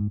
各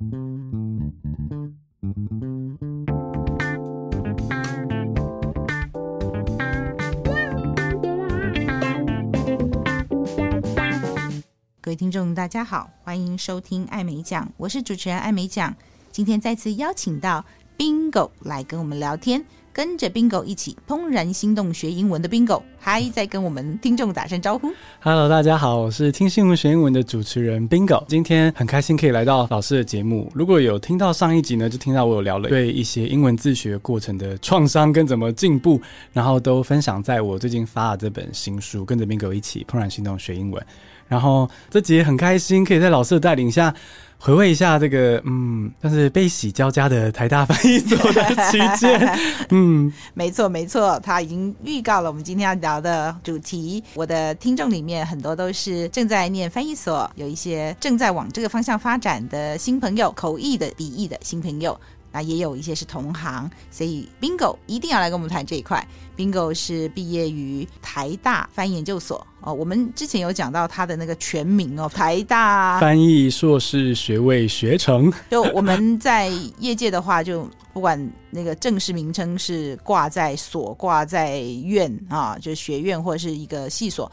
位听众，大家好，欢迎收听艾美奖，我是主持人艾美奖。今天再次邀请到 Bingo 来跟我们聊天，跟着 Bingo 一起怦然心动学英文的 Bingo，还在跟我们听众打声招呼。Hello，大家好，我是听新闻学英文的主持人 Bingo。今天很开心可以来到老师的节目。如果有听到上一集呢，就听到我有聊了对一些英文自学过程的创伤跟怎么进步，然后都分享在我最近发的这本新书《跟着 Bingo 一起怦然心动学英文》。然后这集也很开心，可以在老师的带领下回味一下这个嗯，但是悲喜交加的台大翻译所的期间。嗯，没错没错，他已经预告了我们今天要聊的主题。我的听众里面很多都是正在念翻译所，有一些正在往这个方向发展的新朋友，口译的、笔译的新朋友。那也有一些是同行，所以 Bingo 一定要来跟我们谈这一块。Bingo 是毕业于台大翻译研究所哦，我们之前有讲到他的那个全名哦，台大翻译硕士学位学程。就我们在业界的话，就不管那个正式名称是挂在所、挂在院啊，就是学院或者是一个系所。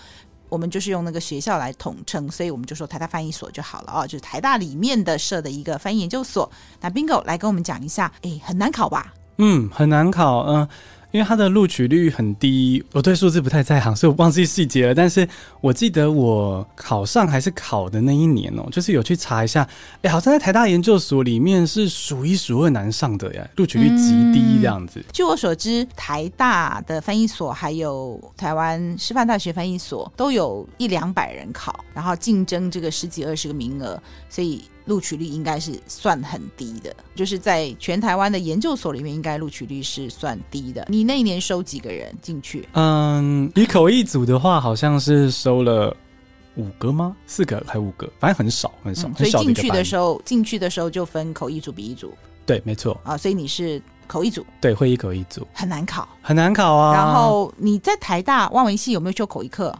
我们就是用那个学校来统称，所以我们就说台大翻译所就好了啊，就是台大里面的设的一个翻译研究所。那 Bingo 来跟我们讲一下，哎，很难考吧？嗯，很难考，嗯、因为它的录取率很低，我对数字不太在行，所以我忘记细节了。但是我记得我考上还是考的那一年哦，就是有去查一下，哎，好像在台大研究所里面是数一数二难上的呀，录取率极低这样子。据我所知，台大的翻译所还有台湾师范大学翻译所都有一两百人考，然后竞争这个十几二十个名额，所以。录取率应该是算很低的，就是在全台湾的研究所里面，应该录取率是算低的。你那一年收几个人进去？嗯，以口译组的话，好像是收了五个吗？四个还五个？反正很少很少。嗯、所以进去的时候，进去的时候就分口译组、笔一组。对，没错。啊，所以你是口译组。对，会议口译组。很难考，很难考啊。然后你在台大外文系有没有修口译课？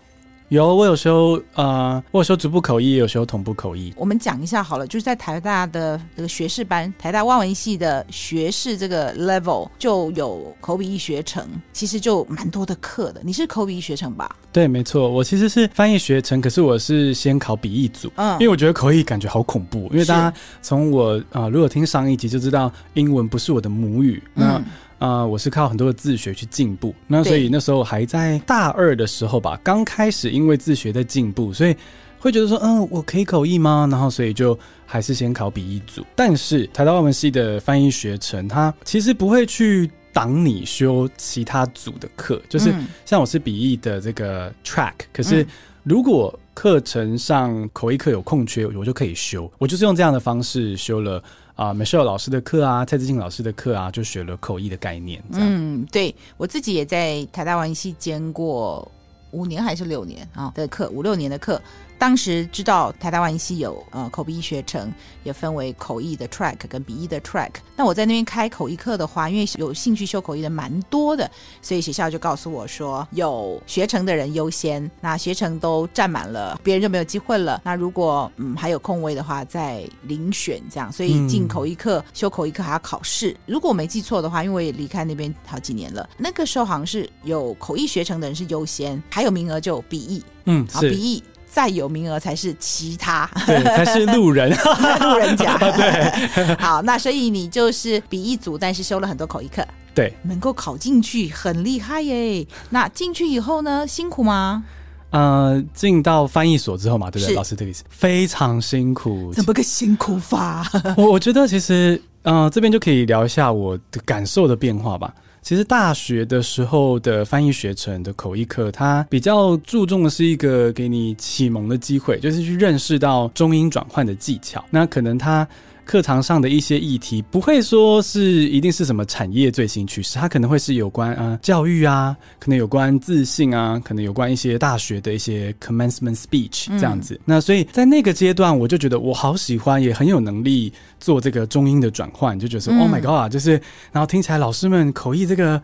有，我有时候，呃，我有时候逐步口译，也有修同步口译。我们讲一下好了，就是在台大的这个学士班，台大外文系的学士这个 level 就有口笔译学程，其实就蛮多的课的。你是口笔译学程吧？对，没错，我其实是翻译学程，可是我是先考笔译组，嗯，因为我觉得口译感觉好恐怖，因为大家从我啊、呃，如果听上一集就知道，英文不是我的母语，那。嗯啊、呃，我是靠很多的自学去进步，那所以那时候还在大二的时候吧，刚开始因为自学在进步，所以会觉得说，嗯，我可以口译吗？然后所以就还是先考笔译组。但是台大外文系的翻译学程，它其实不会去挡你修其他组的课，就是像我是笔译的这个 track，可是如果课程上口译课有空缺，我就可以修，我就是用这样的方式修了。啊梅舍老师的课啊，蔡志静老师的课啊，就学了口译的概念。嗯，对，我自己也在台大外文系兼过五年还是六年啊的课，五六年的课。当时知道台大外文系有呃口笔医学程，也分为口译的 track 跟笔译的 track。那我在那边开口译课的话，因为有兴趣修口译的蛮多的，所以学校就告诉我说，有学程的人优先，那学程都占满了，别人就没有机会了。那如果嗯还有空位的话，再遴选这样。所以进口译课、修口译课还要考试。如果我没记错的话，因为我也离开那边好几年了，那个时候好像是有口译学程的人是优先，还有名额就笔译，嗯，好笔译。再有名额才是其他，对，才是路人，路人甲。对，好，那所以你就是比一组，但是修了很多口译课，对，能够考进去很厉害耶。那进去以后呢，辛苦吗？呃，进到翻译所之后嘛，对不对？老师这个意思，非常辛苦。怎么个辛苦法？我我觉得其实，呃，这边就可以聊一下我的感受的变化吧。其实大学的时候的翻译学程的口译课，它比较注重的是一个给你启蒙的机会，就是去认识到中英转换的技巧。那可能它。课堂上的一些议题不会说是一定是什么产业最新趋势，它可能会是有关啊教育啊，可能有关自信啊，可能有关一些大学的一些 commencement speech 这样子。嗯、那所以在那个阶段，我就觉得我好喜欢，也很有能力做这个中英的转换，就觉得说、嗯、Oh my God，就是然后听起来老师们口译这个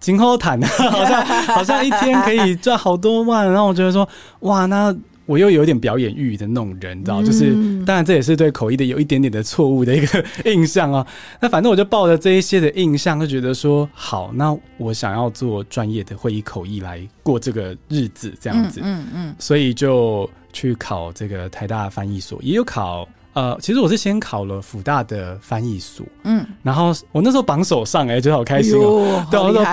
今后谈，好像 好像一天可以赚好多万，然后我觉得说哇，那。我又有点表演欲的那种人，你知道，就是当然这也是对口译的有一点点的错误的一个 印象啊。那反正我就抱着这一些的印象，就觉得说好，那我想要做专业的会议口译来过这个日子，这样子，嗯嗯，所以就去考这个台大翻译所，也有考。呃，其实我是先考了辅大的翻译所，嗯，然后我那时候榜首上，哎，觉得好开心哦，对，我说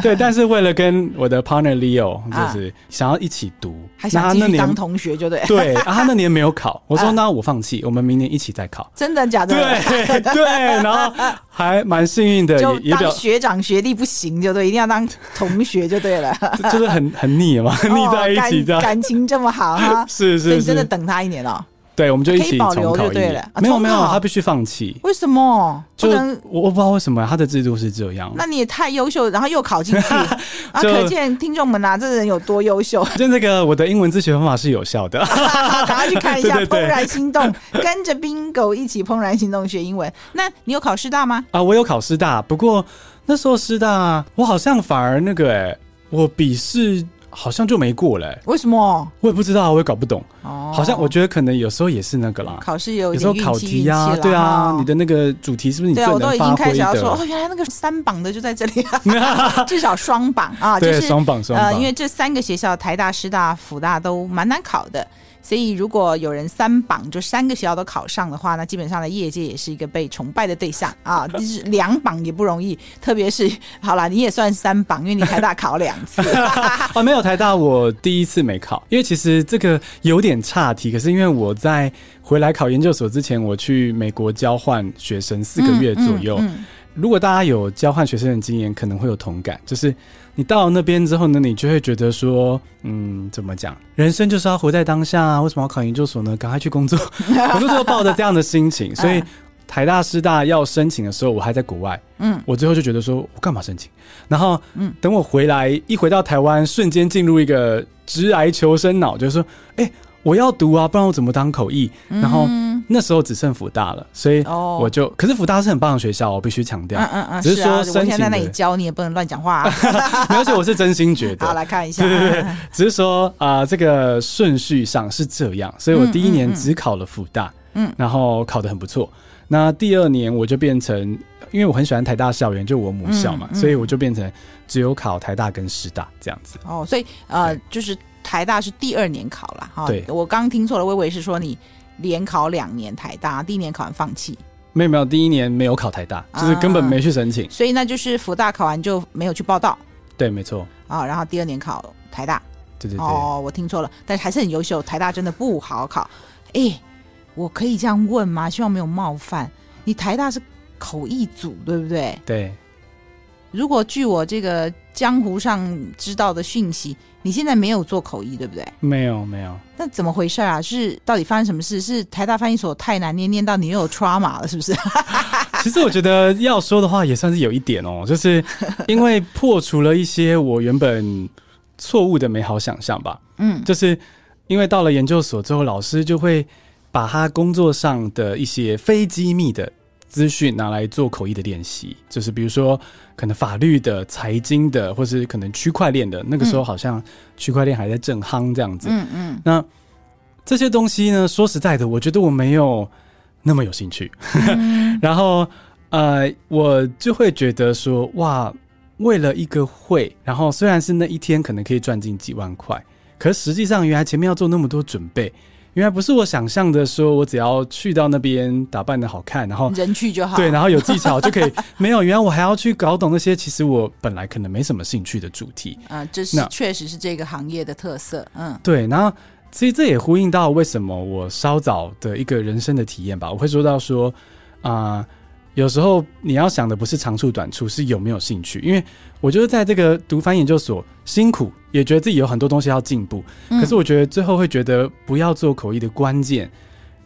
对，但是为了跟我的 partner Leo，就是想要一起读，还想继续当同学，就对，对，啊，他那年没有考，我说那我放弃，我们明年一起再考，真的假的？对 对，然后还蛮幸运的，也当学长学弟不行，就对，一定要当同学就对了，就是很很腻嘛，腻在一起的，感情这么好哈，是是，所以你真的等他一年了。对，我们就一起保留就对了。啊、没有没有，他必须放弃。为什么？就我我不知道为什么他的制度是这样。那你也太优秀，然后又考进去 啊！可见听众们啊，这人有多优秀。就这个，我的英文自学方法是有效的。赶快去看一下《怦然心动》，跟着 Bingo 一起怦然心动学英文。那你有考师大吗？啊，我有考师大，不过那时候师大我好像反而那个哎、欸，我笔试。好像就没过嘞、欸，为什么？我也不知道，我也搞不懂。哦，好像我觉得可能有时候也是那个啦，考试有有时候考题呀、啊，对啊，你的那个主题是不是你最能发挥的？对，我都已经开始要说，哦，原来那个三榜的就在这里，啊 至少双榜啊，就是双榜双榜。呃，因为这三个学校，台大、师大、辅大都蛮难考的。所以，如果有人三榜，就三个学校都考上的话，那基本上在业界也是一个被崇拜的对象啊。就是两榜也不容易，特别是好了，你也算三榜，因为你台大考两次。啊，没有台大，我第一次没考，因为其实这个有点差题。可是因为我在回来考研究所之前，我去美国交换学生四个月左右。嗯嗯嗯如果大家有交换学生的经验，可能会有同感，就是你到了那边之后呢，你就会觉得说，嗯，怎么讲？人生就是要活在当下啊！为什么要考研究所呢？赶快去工作！我那时候抱着这样的心情，所以台大、师大要申请的时候，我还在国外。嗯，我最后就觉得说，我干嘛申请？然后，嗯，等我回来，一回到台湾，瞬间进入一个直癌求生脑，就是说，哎、欸。我要读啊，不然我怎么当口译？然后那时候只剩辅大了，所以我就，可是辅大是很棒的学校，我必须强调。嗯嗯嗯，只是说申请在那里教你也不能乱讲话。而且我是真心觉得。好，来看一下。对对对，只是说啊，这个顺序上是这样，所以我第一年只考了辅大，嗯，然后考得很不错。那第二年我就变成，因为我很喜欢台大校园，就我母校嘛，所以我就变成只有考台大跟师大这样子。哦，所以呃，就是。台大是第二年考了哈，对，我刚听错了，微微是说你连考两年台大，第一年考完放弃？没有没有，第一年没有考台大，就是根本没去申请，啊、所以那就是福大考完就没有去报道。对，没错。啊，然后第二年考台大，对对对。哦，我听错了，但是还是很优秀，台大真的不好考。哎，我可以这样问吗？希望没有冒犯。你台大是口译组，对不对？对。如果据我这个江湖上知道的讯息，你现在没有做口译，对不对？没有，没有。那怎么回事啊？是到底发生什么事？是台大翻译所太难念，念到你又有 trauma 了，是不是？其实我觉得要说的话也算是有一点哦，就是因为破除了一些我原本错误的美好想象吧。嗯，就是因为到了研究所之后，老师就会把他工作上的一些非机密的。资讯拿来做口译的练习，就是比如说可能法律的、财经的，或是可能区块链的。那个时候好像区块链还在正夯这样子。嗯嗯。那这些东西呢，说实在的，我觉得我没有那么有兴趣。嗯、然后呃，我就会觉得说，哇，为了一个会，然后虽然是那一天可能可以赚进几万块，可实际上原来前面要做那么多准备。原来不是我想象的，说我只要去到那边打扮的好看，然后人去就好，对，然后有技巧就可以。没有，原来我还要去搞懂那些其实我本来可能没什么兴趣的主题。啊，这是确实是这个行业的特色。嗯，对。然后其实这也呼应到为什么我稍早的一个人生的体验吧。我会说到说啊。呃有时候你要想的不是长处短处，是有没有兴趣。因为我觉得在这个读翻研究所辛苦，也觉得自己有很多东西要进步。嗯。可是我觉得最后会觉得不要做口译的关键，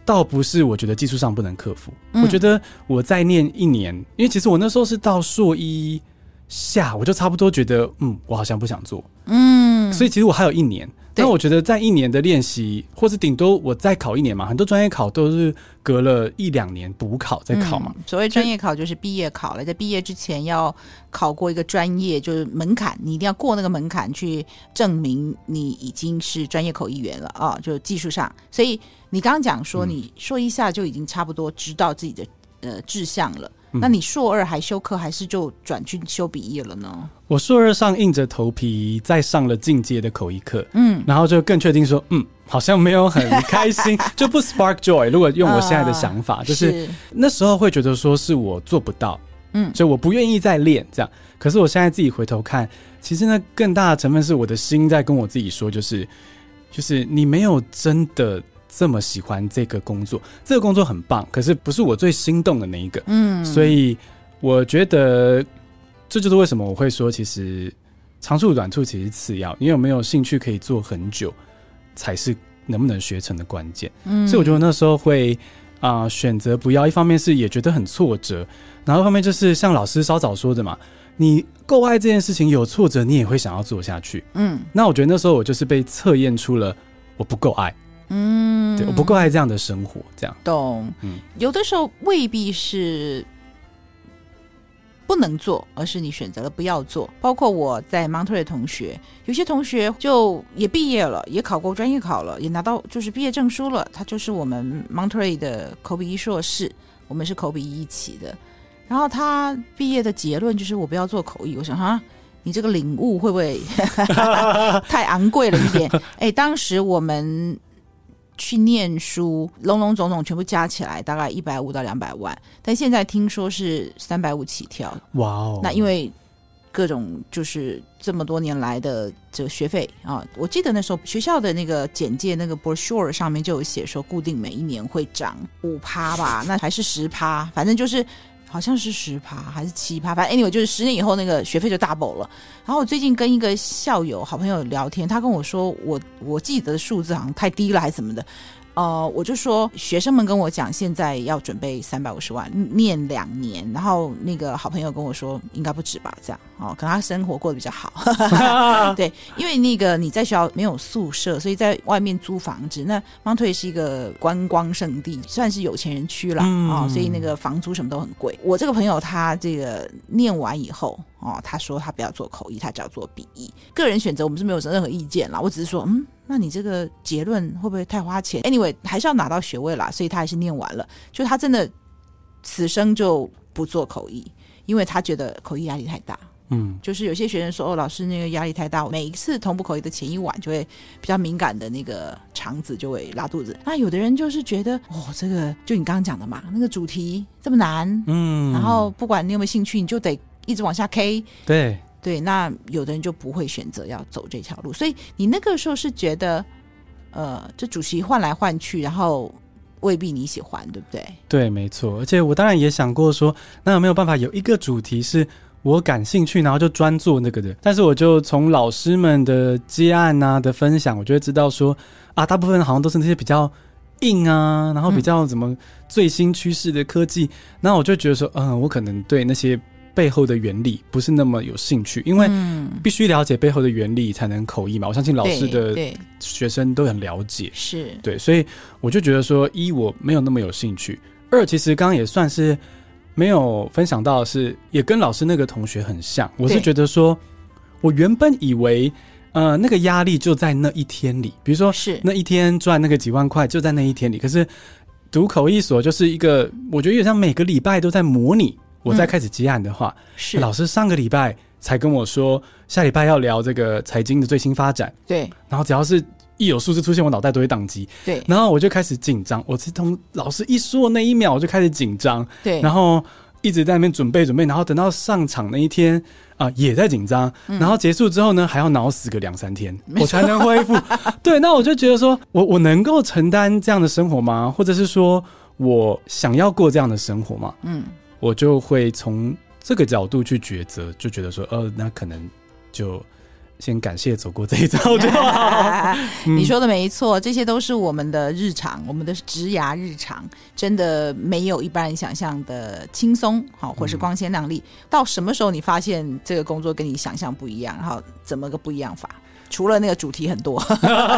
倒不是我觉得技术上不能克服。嗯。我觉得我再念一年，因为其实我那时候是到硕一下，我就差不多觉得，嗯，我好像不想做。嗯。所以其实我还有一年。那我觉得在一年的练习，或是顶多我再考一年嘛，很多专业考都是隔了一两年补考再考嘛。嗯、所谓专业考就是毕业考了，在毕业之前要考过一个专业，就是门槛，你一定要过那个门槛去证明你已经是专业口译员了啊，就技术上。所以你刚刚讲说你说一下就已经差不多知道自己的呃志向了。那你硕二还修课，还是就转去修笔译了呢？我硕二上硬着头皮再上了进阶的口译课，嗯，然后就更确定说，嗯，好像没有很开心，就不 spark joy。如果用我现在的想法，呃、就是，是那时候会觉得说是我做不到，嗯，所以我不愿意再练这样。可是我现在自己回头看，其实呢更大的成分是我的心在跟我自己说，就是，就是你没有真的。这么喜欢这个工作，这个工作很棒，可是不是我最心动的那一个。嗯，所以我觉得这就是为什么我会说，其实长处短处其实次要，你有没有兴趣可以做很久，才是能不能学成的关键。嗯，所以我觉得那时候会啊、呃、选择不要，一方面是也觉得很挫折，然后一方面就是像老师稍早说的嘛，你够爱这件事情，有挫折你也会想要做下去。嗯，那我觉得那时候我就是被测验出了我不够爱。嗯，对，我不够爱这样的生活，这样懂。嗯，有的时候未必是不能做，而是你选择了不要做。包括我在 Monterey 的同学，有些同学就也毕业了，也考过专业考了，也拿到就是毕业证书了。他就是我们 Monterey 的口笔译硕士，我们是口笔译一起的。然后他毕业的结论就是我不要做口译。我想哈，你这个领悟会不会 太昂贵了一点？哎，当时我们。去念书，龙龙总总全部加起来大概一百五到两百万，但现在听说是三百五起跳。哇哦！那因为各种就是这么多年来的这个学费啊，我记得那时候学校的那个简介那个 brochure 上面就有写说，固定每一年会涨五趴吧，那还是十趴，反正就是。好像是十趴还是七趴，反正 anyway 就是十年以后那个学费就 double 了。然后我最近跟一个校友好朋友聊天，他跟我说我我记得的数字好像太低了还是什么的。呃，我就说学生们跟我讲，现在要准备三百五十万念两年，然后那个好朋友跟我说应该不止吧，这样哦，可能他生活过得比较好，对，因为那个你在学校没有宿舍，所以在外面租房子。那 Monterey 是一个观光胜地，算是有钱人区了啊、嗯哦，所以那个房租什么都很贵。我这个朋友他这个念完以后哦，他说他不要做口译，他只要做笔译，个人选择我们是没有任何意见啦，我只是说嗯。那你这个结论会不会太花钱？Anyway，还是要拿到学位啦，所以他还是念完了。就他真的此生就不做口译，因为他觉得口译压力太大。嗯，就是有些学生说：“哦，老师那个压力太大，每一次同步口译的前一晚就会比较敏感的那个肠子就会拉肚子。”那有的人就是觉得：“哦，这个就你刚刚讲的嘛，那个主题这么难，嗯，然后不管你有没有兴趣，你就得一直往下 K。”对。对，那有的人就不会选择要走这条路，所以你那个时候是觉得，呃，这主席换来换去，然后未必你喜欢，对不对？对，没错。而且我当然也想过说，那有没有办法有一个主题是我感兴趣，然后就专做那个的？但是我就从老师们的接案啊的分享，我就会知道说，啊，大部分好像都是那些比较硬啊，然后比较怎么最新趋势的科技，那、嗯、我就觉得说，嗯，我可能对那些。背后的原理不是那么有兴趣，因为必须了解背后的原理才能口译嘛。我相信老师的学生都很了解，是对，所以我就觉得说，一我没有那么有兴趣，二其实刚刚也算是没有分享到的是，也跟老师那个同学很像。我是觉得说，我原本以为呃那个压力就在那一天里，比如说是那一天赚那个几万块就在那一天里，可是读口译所就是一个，我觉得有点像每个礼拜都在模拟。我再开始接案的话，嗯、是老师上个礼拜才跟我说，下礼拜要聊这个财经的最新发展。对，然后只要是一有数字出现，我脑袋都会宕机。对，然后我就开始紧张。我是从老师一说那一秒，我就开始紧张。对，然后一直在那边准备准备，然后等到上场那一天啊、呃，也在紧张。然后结束之后呢，还要脑死个两三天，嗯、我才能恢复。对，那我就觉得说我我能够承担这样的生活吗？或者是说我想要过这样的生活吗？嗯。我就会从这个角度去抉择，就觉得说，呃，那可能就先感谢走过这一遭就好。你说的没错，这些都是我们的日常，我们的职涯日常，真的没有一般人想象的轻松，好，或是光鲜亮丽。到什么时候你发现这个工作跟你想象不一样，然后怎么个不一样法？除了那个主题很多。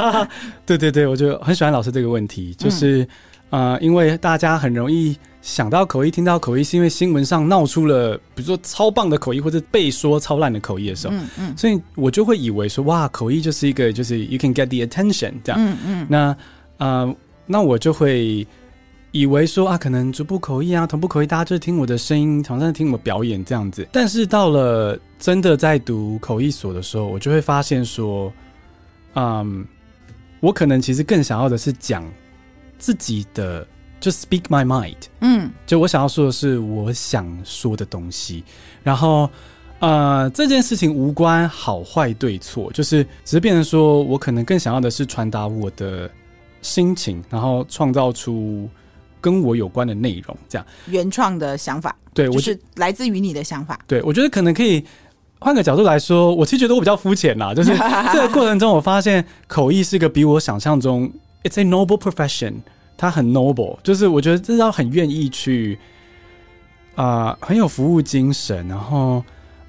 对对对，我就很喜欢老师这个问题，就是啊、嗯呃，因为大家很容易想到口译，听到口译，是因为新闻上闹出了，比如说超棒的口译，或者被说超烂的口译的时候，嗯嗯，所以我就会以为说，哇，口译就是一个就是 you can get the attention 这样，嗯嗯，那那我就会。以为说啊，可能逐步口译啊，同步口译，大家就是听我的声音，常常听我表演这样子。但是到了真的在读口译所的时候，我就会发现说，嗯，我可能其实更想要的是讲自己的，就 speak my mind，嗯，就我想要说的是我想说的东西。然后，呃，这件事情无关好坏对错，就是只是变成说我可能更想要的是传达我的心情，然后创造出。跟我有关的内容，这样原创的想法，对，我是来自于你的想法。对，我觉得可能可以换个角度来说，我其实觉得我比较肤浅啦。就是这个过程中，我发现口译是一个比我想象中，it's a noble profession，它很 noble，就是我觉得这要很愿意去啊、呃，很有服务精神，然后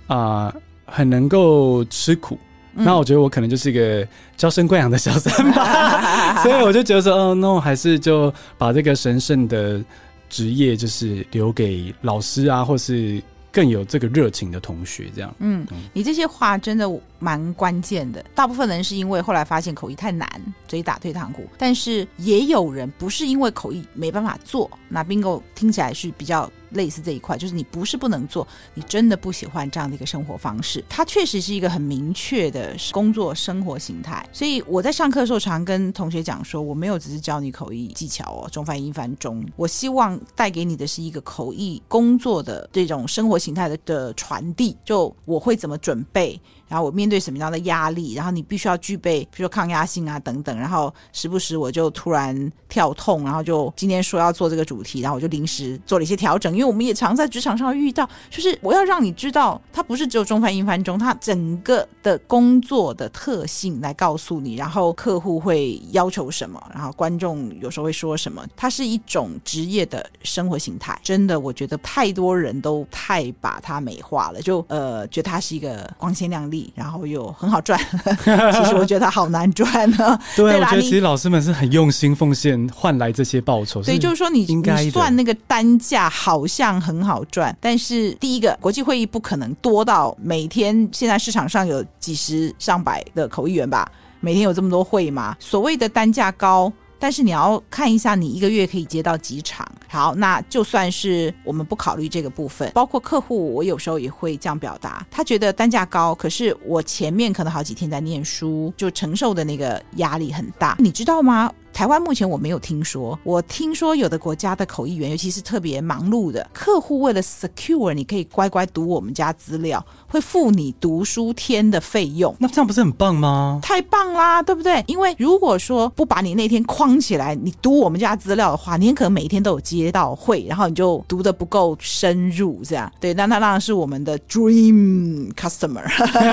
啊、呃，很能够吃苦。那我觉得我可能就是一个娇生惯养的小三吧，所以我就觉得说，哦，那我还是就把这个神圣的职业，就是留给老师啊，或是更有这个热情的同学这样。嗯，你这些话真的蛮关键的。大部分人是因为后来发现口译太难，所以打退堂鼓。但是也有人不是因为口译没办法做，那 Bingo 听起来是比较。类似这一块，就是你不是不能做，你真的不喜欢这样的一个生活方式。它确实是一个很明确的工作生活形态。所以我在上课的时候，常跟同学讲说，我没有只是教你口译技巧哦，中翻英翻中，我希望带给你的是一个口译工作的这种生活形态的的传递。就我会怎么准备。然后我面对什么样的压力，然后你必须要具备，比如说抗压性啊等等。然后时不时我就突然跳痛，然后就今天说要做这个主题，然后我就临时做了一些调整。因为我们也常在职场上遇到，就是我要让你知道，它不是只有中翻英翻中，它整个的工作的特性来告诉你。然后客户会要求什么，然后观众有时候会说什么，它是一种职业的生活形态。真的，我觉得太多人都太把它美化了，就呃觉得它是一个光鲜亮丽。然后又很好赚，其实我觉得好难赚呢。对，对，我觉得其实老师们是很用心奉献换来这些报酬。对，就是说你你算那个单价好像很好赚，但是第一个国际会议不可能多到每天现在市场上有几十上百的口译员吧？每天有这么多会吗？所谓的单价高。但是你要看一下，你一个月可以接到几场。好，那就算是我们不考虑这个部分，包括客户，我有时候也会这样表达。他觉得单价高，可是我前面可能好几天在念书，就承受的那个压力很大，你知道吗？台湾目前我没有听说，我听说有的国家的口译员，尤其是特别忙碌的客户，为了 secure 你可以乖乖读我们家资料，会付你读书天的费用。那这样不是很棒吗？太棒啦，对不对？因为如果说不把你那天框起来，你读我们家资料的话，你很可能每一天都有接到会，然后你就读的不够深入，这样对。那那当然是我们的 dream customer，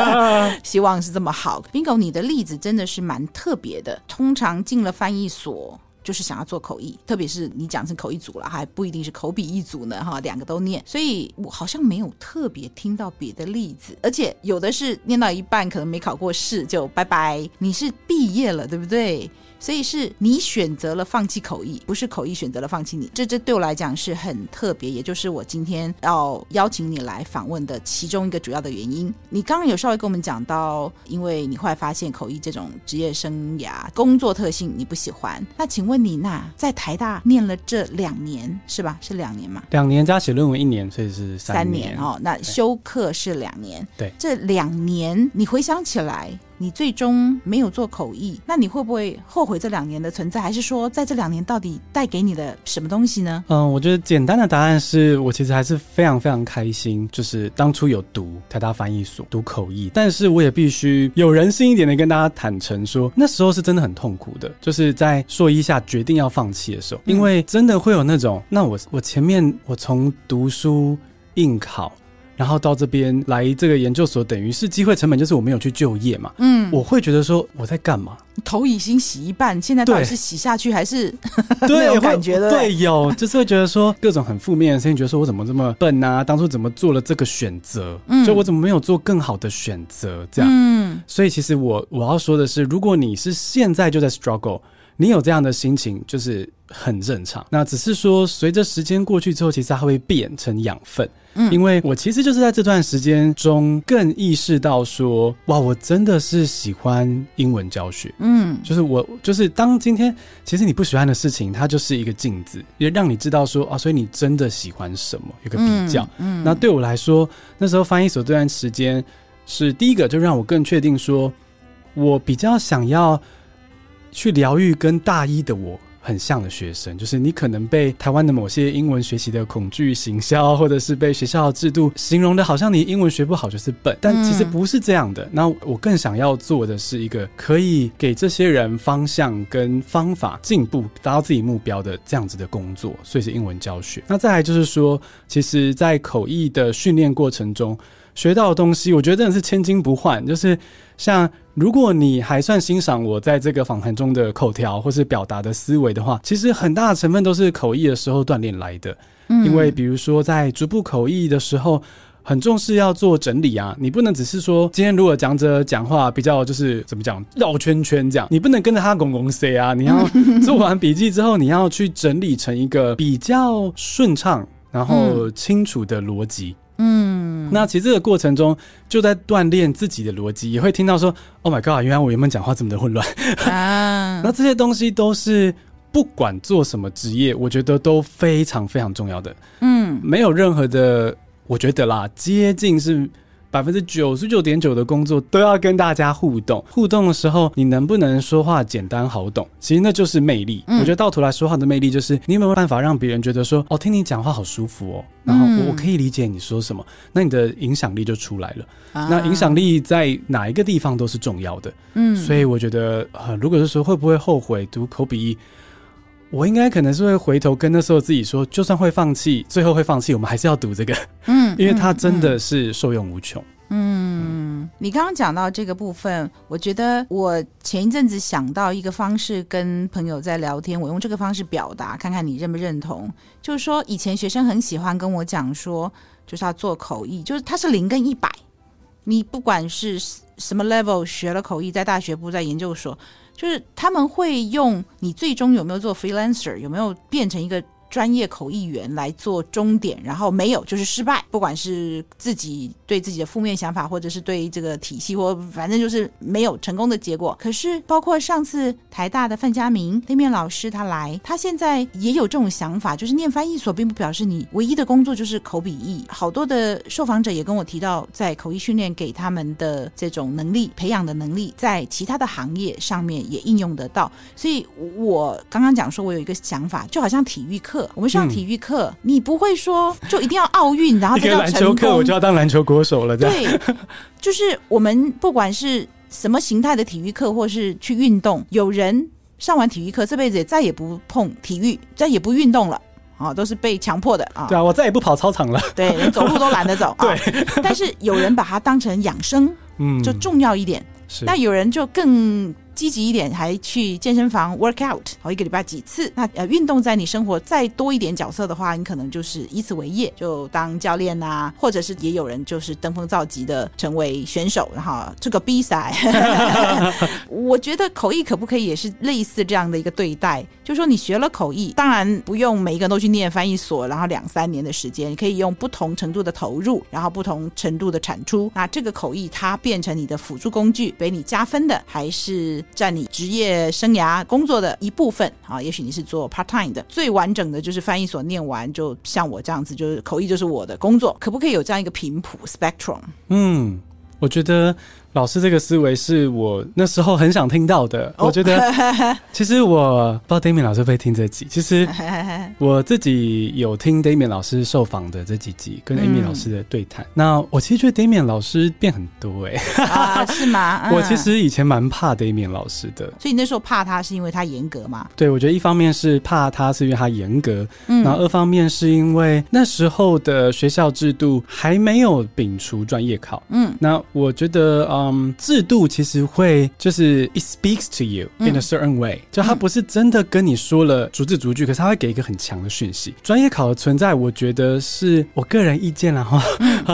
希望是这么好。Bingo，你的例子真的是蛮特别的，通常进了翻译所就是想要做口译，特别是你讲成口译组了，还不一定是口笔一组呢，哈，两个都念，所以我好像没有特别听到别的例子，而且有的是念到一半可能没考过试就拜拜，你是毕业了，对不对？所以是你选择了放弃口译，不是口译选择了放弃你。这这对我来讲是很特别，也就是我今天要邀请你来访问的其中一个主要的原因。你刚刚有稍微跟我们讲到，因为你后来发现口译这种职业生涯工作特性你不喜欢。那请问你，那在台大念了这两年是吧？是两年嘛？两年加写论文一年，所以是三年，三年哦。那修课是两年，对，这两年你回想起来。你最终没有做口译，那你会不会后悔这两年的存在？还是说，在这两年到底带给你的什么东西呢？嗯，我觉得简单的答案是我其实还是非常非常开心，就是当初有读台大翻译所读口译，但是我也必须有人性一点的跟大家坦诚说，那时候是真的很痛苦的，就是在硕一下决定要放弃的时候，因为真的会有那种，那我我前面我从读书应考。然后到这边来这个研究所，等于是机会成本，就是我没有去就业嘛。嗯，我会觉得说我在干嘛？头已经洗一半，现在到底是洗下去还是对 没有感觉的？对，有就是会觉得说各种很负面的事情，觉得说我怎么这么笨啊？当初怎么做了这个选择？嗯，就我怎么没有做更好的选择？这样，嗯，所以其实我我要说的是，如果你是现在就在 struggle，你有这样的心情，就是很正常。那只是说，随着时间过去之后，其实它会变成养分。嗯，因为我其实就是在这段时间中更意识到说，哇，我真的是喜欢英文教学。嗯，就是我就是当今天其实你不喜欢的事情，它就是一个镜子，也让你知道说啊，所以你真的喜欢什么，有个比较。嗯，嗯，那对我来说，那时候翻译所这段时间是第一个，就让我更确定说，我比较想要去疗愈跟大一的我。很像的学生，就是你可能被台湾的某些英文学习的恐惧行销，或者是被学校的制度形容的好像你英文学不好就是笨，但其实不是这样的。那我更想要做的是一个可以给这些人方向跟方法进步，达到自己目标的这样子的工作，所以是英文教学。那再来就是说，其实，在口译的训练过程中。学到的东西，我觉得真的是千金不换。就是像如果你还算欣赏我在这个访谈中的口条或是表达的思维的话，其实很大的成分都是口译的时候锻炼来的。嗯，因为比如说在逐步口译的时候，很重视要做整理啊，你不能只是说今天如果讲者讲话比较就是怎么讲绕圈圈这样，你不能跟着他拱拱 C 啊，你要做完笔记之后，你要去整理成一个比较顺畅然后清楚的逻辑。嗯，那其实这个过程中就在锻炼自己的逻辑，也会听到说：“Oh my god，原来我原本讲话这么的混乱。”啊，那这些东西都是不管做什么职业，我觉得都非常非常重要的。嗯，没有任何的，我觉得啦，接近是。百分之九十九点九的工作都要跟大家互动，互动的时候，你能不能说话简单好懂？其实那就是魅力。嗯、我觉得到头来说话的魅力，就是你有没有办法让别人觉得说，哦，听你讲话好舒服哦，然后我可以理解你说什么，那你的影响力就出来了。啊、那影响力在哪一个地方都是重要的。嗯，所以我觉得，呃，如果是说会不会后悔读口笔译，我应该可能是会回头跟那时候自己说，就算会放弃，最后会放弃，我们还是要读这个。嗯，因为它真的是受用无穷。嗯，你刚刚讲到这个部分，我觉得我前一阵子想到一个方式，跟朋友在聊天，我用这个方式表达，看看你认不认同。就是说，以前学生很喜欢跟我讲说，就是要做口译，就是它是零跟一百，你不管是什么 level 学了口译，在大学部，在研究所，就是他们会用你最终有没有做 freelancer，有没有变成一个。专业口译员来做终点，然后没有就是失败。不管是自己对自己的负面想法，或者是对这个体系，或反正就是没有成功的结果。可是，包括上次台大的范家明那面老师他来，他现在也有这种想法，就是念翻译所并不表示你唯一的工作就是口笔译。好多的受访者也跟我提到，在口译训练给他们的这种能力培养的能力，在其他的行业上面也应用得到。所以我刚刚讲说，我有一个想法，就好像体育课。我们上体育课，嗯、你不会说就一定要奥运，然后才叫。篮球课我就要当篮球国手了，对，就是我们不管是什么形态的体育课，或是去运动，有人上完体育课，这辈子也再也不碰体育，再也不运动了啊，都是被强迫的啊。对啊，我再也不跑操场了，对，连走路都懒得走。对、啊，但是有人把它当成养生，嗯，就重要一点。是，那有人就更。积极一点，还去健身房 work out，好一个礼拜几次。那呃，运动在你生活再多一点角色的话，你可能就是以此为业，就当教练啊，或者是也有人就是登峰造极的成为选手，然后这个比赛。我觉得口译可不可以也是类似这样的一个对待？就说你学了口译，当然不用每一个人都去念翻译所，然后两三年的时间，你可以用不同程度的投入，然后不同程度的产出。那这个口译它变成你的辅助工具，给你加分的，还是？占你职业生涯工作的一部分啊，也许你是做 part time 的，最完整的就是翻译所念完，就像我这样子，就是口译就是我的工作，可不可以有这样一个频谱 spectrum？嗯，我觉得老师这个思维是我那时候很想听到的。哦、我觉得，其实我不知道 Damian 老师会不会听这集。其实 我自己有听 Damian 老师受访的这几集，跟 Amy 老师的对谈。嗯、那我其实觉得 Damian 老师变很多哎、欸。啊，是吗？嗯、我其实以前蛮怕 Damian 老师的。所以你那时候怕他是因为他严格嘛？对，我觉得一方面是怕他是因为他严格，嗯，然后二方面是因为那时候的学校制度还没有摒除专业考，嗯，那我觉得，嗯，制度其实会就是 it speaks to you in a certain way，、嗯、就他不是真的跟你说了逐字逐句，可是他会给一个很强的讯息。专业考的存在，我觉得是我个人意见啦哈。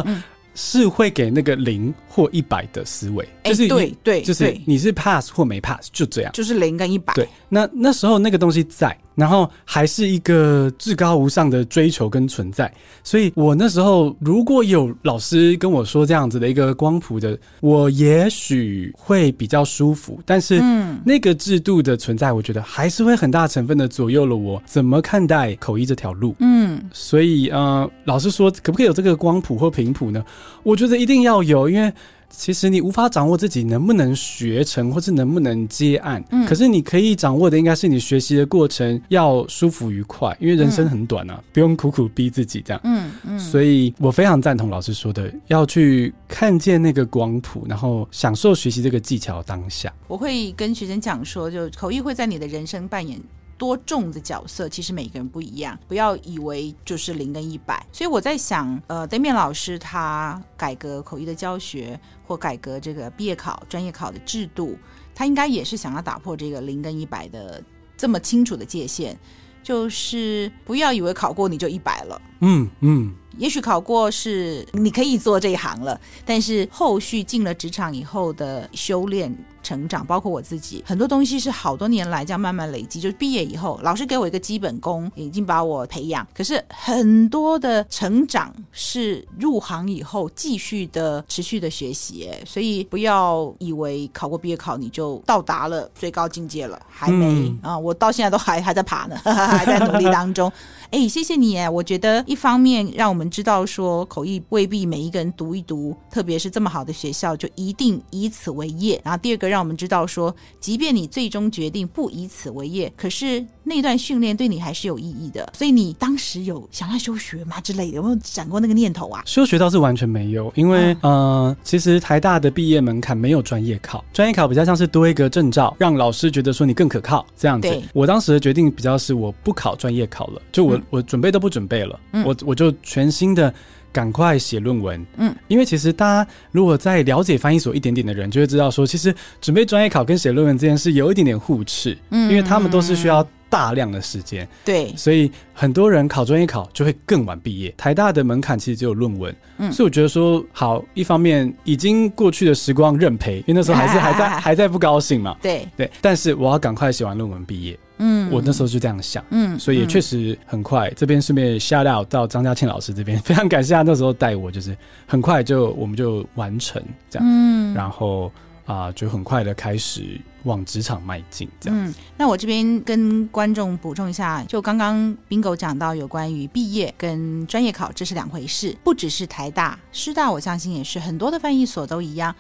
是会给那个零或一百的思维，就是、欸、对对，就是你是 pass 或没 pass，就这样，就是零跟一百。对，那那时候那个东西在。然后还是一个至高无上的追求跟存在，所以我那时候如果有老师跟我说这样子的一个光谱的，我也许会比较舒服。但是，嗯，那个制度的存在，我觉得还是会很大成分的左右了我怎么看待口译这条路。嗯，所以呃，老师说可不可以有这个光谱或频谱呢？我觉得一定要有，因为。其实你无法掌握自己能不能学成，或是能不能接案。嗯，可是你可以掌握的，应该是你学习的过程要舒服愉快，因为人生很短啊，嗯、不用苦苦逼自己这样。嗯嗯，所以我非常赞同老师说的，要去看见那个光谱，然后享受学习这个技巧当下。我会跟学生讲说，就口译会在你的人生扮演多重的角色，其实每个人不一样，不要以为就是零跟一百。所以我在想，呃，Damian 老师他改革口译的教学，或改革这个毕业考、专业考的制度，他应该也是想要打破这个零跟一百的这么清楚的界限，就是不要以为考过你就一百了。嗯嗯，也许考过是你可以做这一行了，但是后续进了职场以后的修炼。成长，包括我自己，很多东西是好多年来这样慢慢累积。就是毕业以后，老师给我一个基本功，已经把我培养。可是很多的成长是入行以后继续的、持续的学习。哎，所以不要以为考过毕业考你就到达了最高境界了，还没、嗯、啊！我到现在都还还在爬呢，还在努力当中。哎，谢谢你哎！我觉得一方面让我们知道说口译未必每一个人读一读，特别是这么好的学校就一定以此为业。然后第二个让我们知道说，即便你最终决定不以此为业，可是那段训练对你还是有意义的。所以你当时有想要休学吗之类的？有没有闪过那个念头啊？休学倒是完全没有，因为、嗯、呃，其实台大的毕业门槛没有专业考，专业考比较像是多一个证照，让老师觉得说你更可靠这样子。我当时的决定比较是我不考专业考了，就我。嗯我准备都不准备了，嗯、我我就全新的赶快写论文，嗯，因为其实大家如果在了解翻译所一点点的人，就会知道说，其实准备专业考跟写论文这件事有一点点互斥，嗯，因为他们都是需要大量的时间，对，所以很多人考专业考就会更晚毕业。台大的门槛其实只有论文，嗯，所以我觉得说好，一方面已经过去的时光认赔，因为那时候还是还在 还在不高兴嘛，对。对，但是我要赶快写完论文毕业。嗯，我那时候就这样想，嗯，所以也确实很快。嗯、这边顺便 shout out 到张家庆老师这边，非常感谢他那时候带我，就是很快就我们就完成这样，嗯，然后啊、呃、就很快的开始往职场迈进这样。嗯，那我这边跟观众补充一下，就刚刚 Bingo 讲到有关于毕业跟专业考，这是两回事，不只是台大、师大，我相信也是很多的翻译所都一样。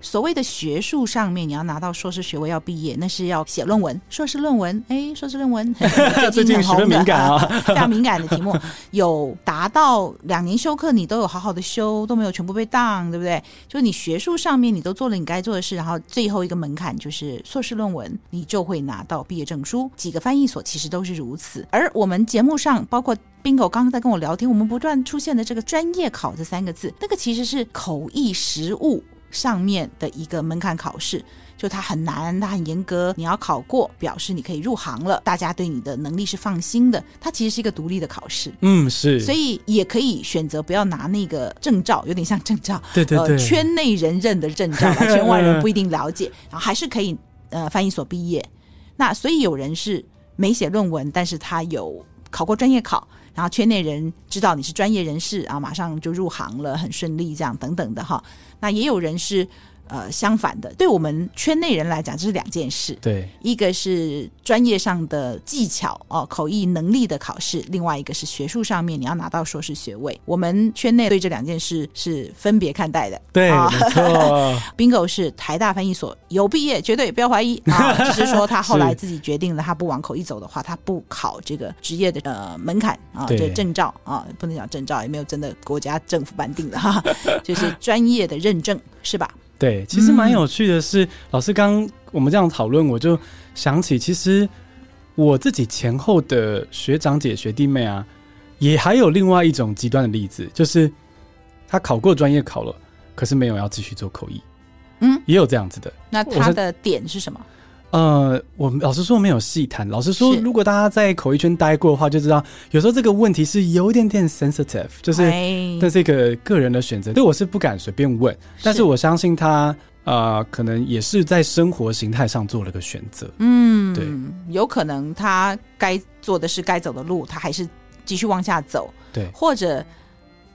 所谓的学术上面，你要拿到硕士学位要毕业，那是要写论文。硕士论文，哎，硕士论文 最近很红的，敏感啊，非常敏感的题目，有达到两年修课，你都有好好的修，都没有全部被当，对不对？就是你学术上面你都做了你该做的事，然后最后一个门槛就是硕士论文，你就会拿到毕业证书。几个翻译所其实都是如此，而我们节目上包括 Bingo 刚刚在跟我聊天，我们不断出现的这个专业考这三个字，那个其实是口译实务。上面的一个门槛考试，就它很难，它很严格，你要考过，表示你可以入行了，大家对你的能力是放心的。它其实是一个独立的考试，嗯，是，所以也可以选择不要拿那个证照，有点像证照，对对对，呃、圈内人认的证照，圈外人不一定了解，然后还是可以呃翻译所毕业。那所以有人是没写论文，但是他有考过专业考。然后圈内人知道你是专业人士啊，马上就入行了，很顺利，这样等等的哈。那也有人是呃，相反的，对我们圈内人来讲，这是两件事。对，一个是专业上的技巧哦，口译能力的考试；另外一个是学术上面你要拿到硕士学位。我们圈内对这两件事是分别看待的。对，哦、没错。Bingo 是台大翻译所有毕业，绝对不要怀疑 啊！只是说他后来自己决定了，他不往口译走的话，他不考这个职业的呃门槛啊，这个证照啊，不能讲证照，也没有真的国家政府颁定的哈，就是专业的认证，是吧？对，其实蛮有趣的是，嗯、老师刚我们这样讨论，我就想起，其实我自己前后的学长姐、学弟妹啊，也还有另外一种极端的例子，就是他考过专业考了，可是没有要继续做口译，嗯，也有这样子的。那他的点是什么？呃，我们老实说没有细谈。老实说，如果大家在口译圈待过的话，就知道有时候这个问题是有一点点 sensitive，就是这是一个个人的选择。对我是不敢随便问，但是我相信他呃，可能也是在生活形态上做了个选择。嗯，对，有可能他该做的是该走的路，他还是继续往下走。对，或者。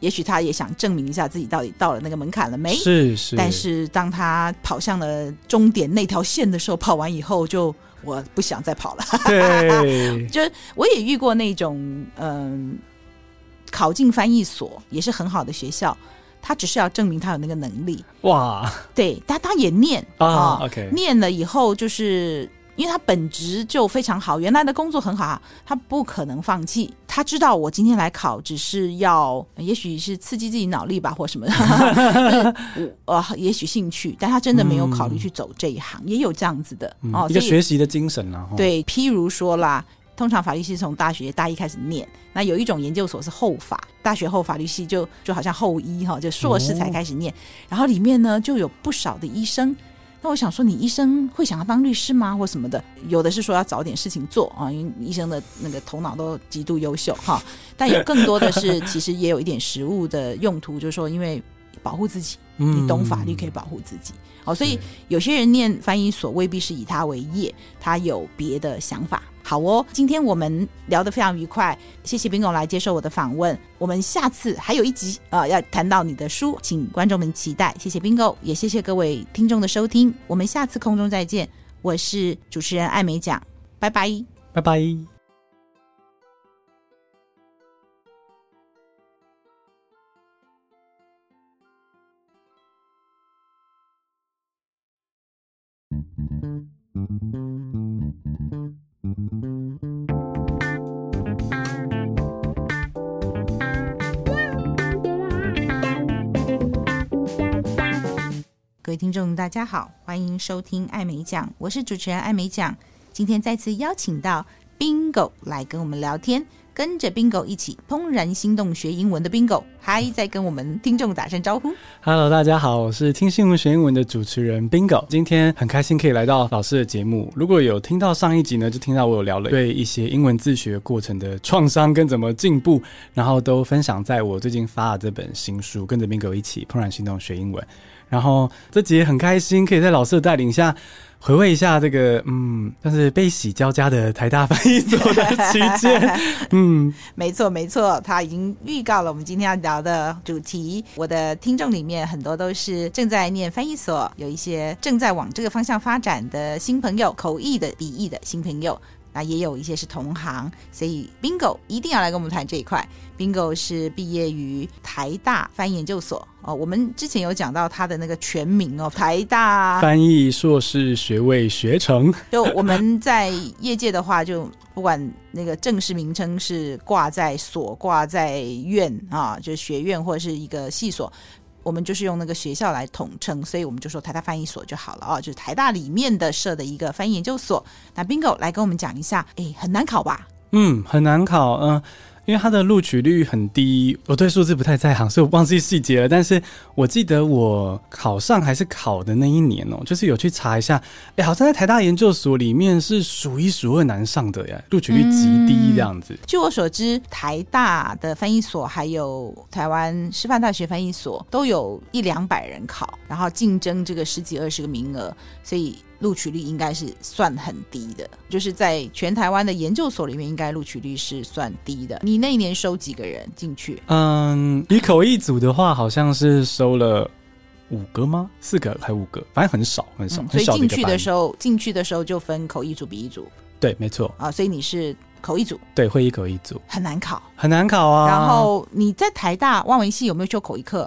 也许他也想证明一下自己到底到了那个门槛了没？是是。但是当他跑向了终点那条线的时候，跑完以后就我不想再跑了。对，就我也遇过那种嗯、呃，考进翻译所也是很好的学校，他只是要证明他有那个能力。哇，对，但他也念啊、哦，OK，念了以后就是。因为他本职就非常好，原来的工作很好，他不可能放弃。他知道我今天来考，只是要，也许是刺激自己脑力吧，或什么的，呃，也许兴趣，但他真的没有考虑去走这一行，嗯、也有这样子的、嗯、哦，一个学习的精神啊。对，譬如说啦，通常法律系从大学大一开始念，那有一种研究所是后法，大学后法律系就就好像后医哈，就硕士才开始念，哦、然后里面呢就有不少的医生。那我想说，你医生会想要当律师吗，或什么的？有的是说要找点事情做啊，因为医生的那个头脑都极度优秀哈。但有更多的是，其实也有一点实务的用途，就是说，因为保护自己，你懂法律可以保护自己。好，所以有些人念翻译所未必是以他为业，他有别的想法。好哦，今天我们聊得非常愉快，谢谢 Bingo 来接受我的访问。我们下次还有一集啊、呃，要谈到你的书，请观众们期待。谢谢 Bingo，也谢谢各位听众的收听。我们下次空中再见，我是主持人艾美奖，拜拜，拜拜。各位听众，大家好，欢迎收听艾美讲，我是主持人艾美讲。今天再次邀请到 Bingo 来跟我们聊天，跟着 Bingo 一起怦然心动学英文的 Bingo，还在跟我们听众打声招呼。Hello，大家好，我是听新闻学英文的主持人 Bingo。今天很开心可以来到老师的节目。如果有听到上一集呢，就听到我有聊了对一些英文自学过程的创伤跟怎么进步，然后都分享在我最近发的这本新书，跟着 Bingo 一起怦然心动学英文。然后这集也很开心，可以在老师的带领下回味一下这个嗯，但是悲喜交加的台大翻译所的期间。嗯，没错没错，他已经预告了我们今天要聊的主题。我的听众里面很多都是正在念翻译所，有一些正在往这个方向发展的新朋友，口译的、笔译的新朋友。那也有一些是同行，所以 Bingo 一定要来跟我们谈这一块。Bingo 是毕业于台大翻译研究所哦，我们之前有讲到他的那个全名哦，台大翻译硕士学位学程。就我们在业界的话，就不管那个正式名称是挂在所、挂在院啊，就是学院或者是一个系所。我们就是用那个学校来统称，所以我们就说台大翻译所就好了啊，就是台大里面的设的一个翻译研究所。那 Bingo 来跟我们讲一下，哎，很难考吧？嗯，很难考，嗯。因为它的录取率很低，我对数字不太在行，所以我忘记细节了。但是我记得我考上还是考的那一年哦，就是有去查一下，哎，好像在台大研究所里面是数一数二难上的呀，录取率极低这样子。据我所知，台大的翻译所还有台湾师范大学翻译所都有一两百人考，然后竞争这个十几二十个名额，所以。录取率应该是算很低的，就是在全台湾的研究所里面，应该录取率是算低的。你那一年收几个人进去？嗯，以口译组的话，好像是收了五个吗？四个还五个？反正很少很少。嗯、所以进去的时候，进去的时候就分口译组、笔译组。对，没错。啊，所以你是口译组。对，会一口译组。很难考，很难考啊。然后你在台大外文系有没有修口译课？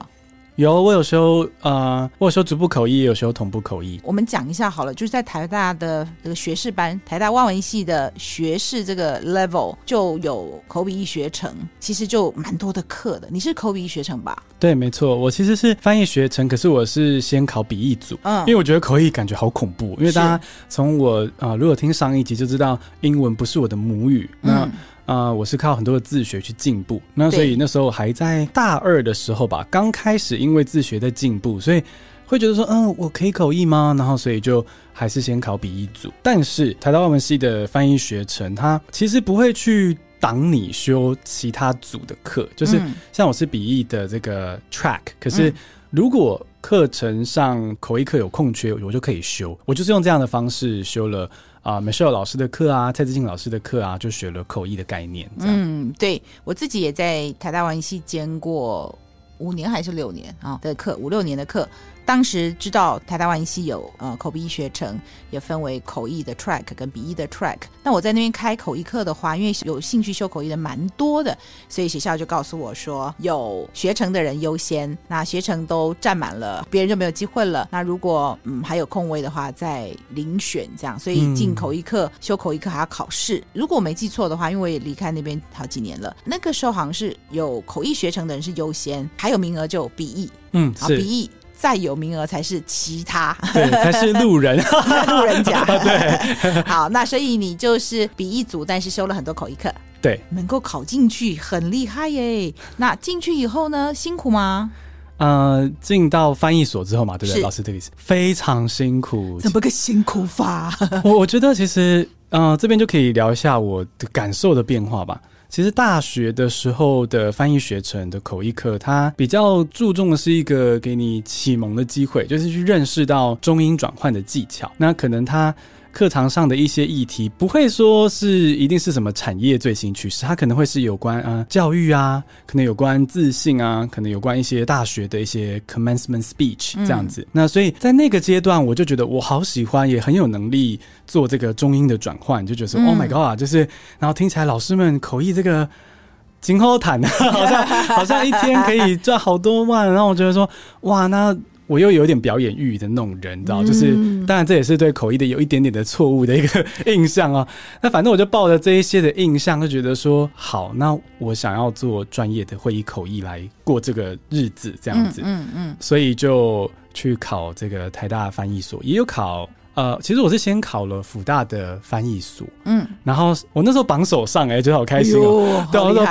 有，我有修，呃，我有修逐步口译，也有修同步口译。我们讲一下好了，就是在台大的这个学士班，台大外文系的学士这个 level 就有口笔译学程，其实就蛮多的课的。你是口笔译学程吧？对，没错，我其实是翻译学程，可是我是先考笔译组，嗯，因为我觉得口译感觉好恐怖，因为大家从我啊、呃，如果听上一集就知道，英文不是我的母语，那。呃，我是靠很多的自学去进步，那所以那时候还在大二的时候吧，刚开始因为自学在进步，所以会觉得说，嗯，我可以口译吗？然后所以就还是先考笔译组。但是台大外文系的翻译学程，它其实不会去挡你修其他组的课，就是像我是笔译的这个 track，可是如果课程上口译课有空缺，我就可以修，我就是用这样的方式修了。啊，美秀老师的课啊，蔡志静老师的课啊，就学了口译的概念。嗯，对，我自己也在台大文系兼过五年还是六年啊的课，五六年的课。当时知道台大外文系有呃口笔译学程，也分为口译的 track 跟笔译的 track。那我在那边开口译课的话，因为有兴趣修口译的蛮多的，所以学校就告诉我说，有学程的人优先，那学程都占满了，别人就没有机会了。那如果嗯还有空位的话，再遴选这样。所以进口译课、嗯、修口译课还要考试。如果我没记错的话，因为我也离开那边好几年了，那个时候好像是有口译学程的人是优先，还有名额就笔译，嗯，好笔译。再有名额才是其他，对，才是路人，路人甲。对，好，那所以你就是比一组，但是修了很多口译课，对，能够考进去很厉害耶。那进去以后呢，辛苦吗？呃，进到翻译所之后嘛，对不对？老师这个意思，非常辛苦。怎么个辛苦法？我我觉得其实，呃，这边就可以聊一下我的感受的变化吧。其实大学的时候的翻译学程的口译课，它比较注重的是一个给你启蒙的机会，就是去认识到中英转换的技巧。那可能它。课堂上的一些议题不会说是一定是什么产业最新趋势，它可能会是有关啊教育啊，可能有关自信啊，可能有关一些大学的一些 commencement speech 这样子。嗯、那所以在那个阶段，我就觉得我好喜欢，也很有能力做这个中英的转换，就觉得说、嗯、Oh my God，就是然后听起来老师们口译这个今后谈，好像好像一天可以赚好多万，然后我觉得说哇那。我又有点表演欲的那种人，你知道，就是当然这也是对口译的有一点点的错误的一个 印象啊。那反正我就抱着这一些的印象，就觉得说好，那我想要做专业的会议口译来过这个日子，这样子，嗯嗯，所以就去考这个台大翻译所，也有考。呃，其实我是先考了辅大的翻译所，嗯，然后我那时候榜首上，哎，觉得好开心哦，对，我说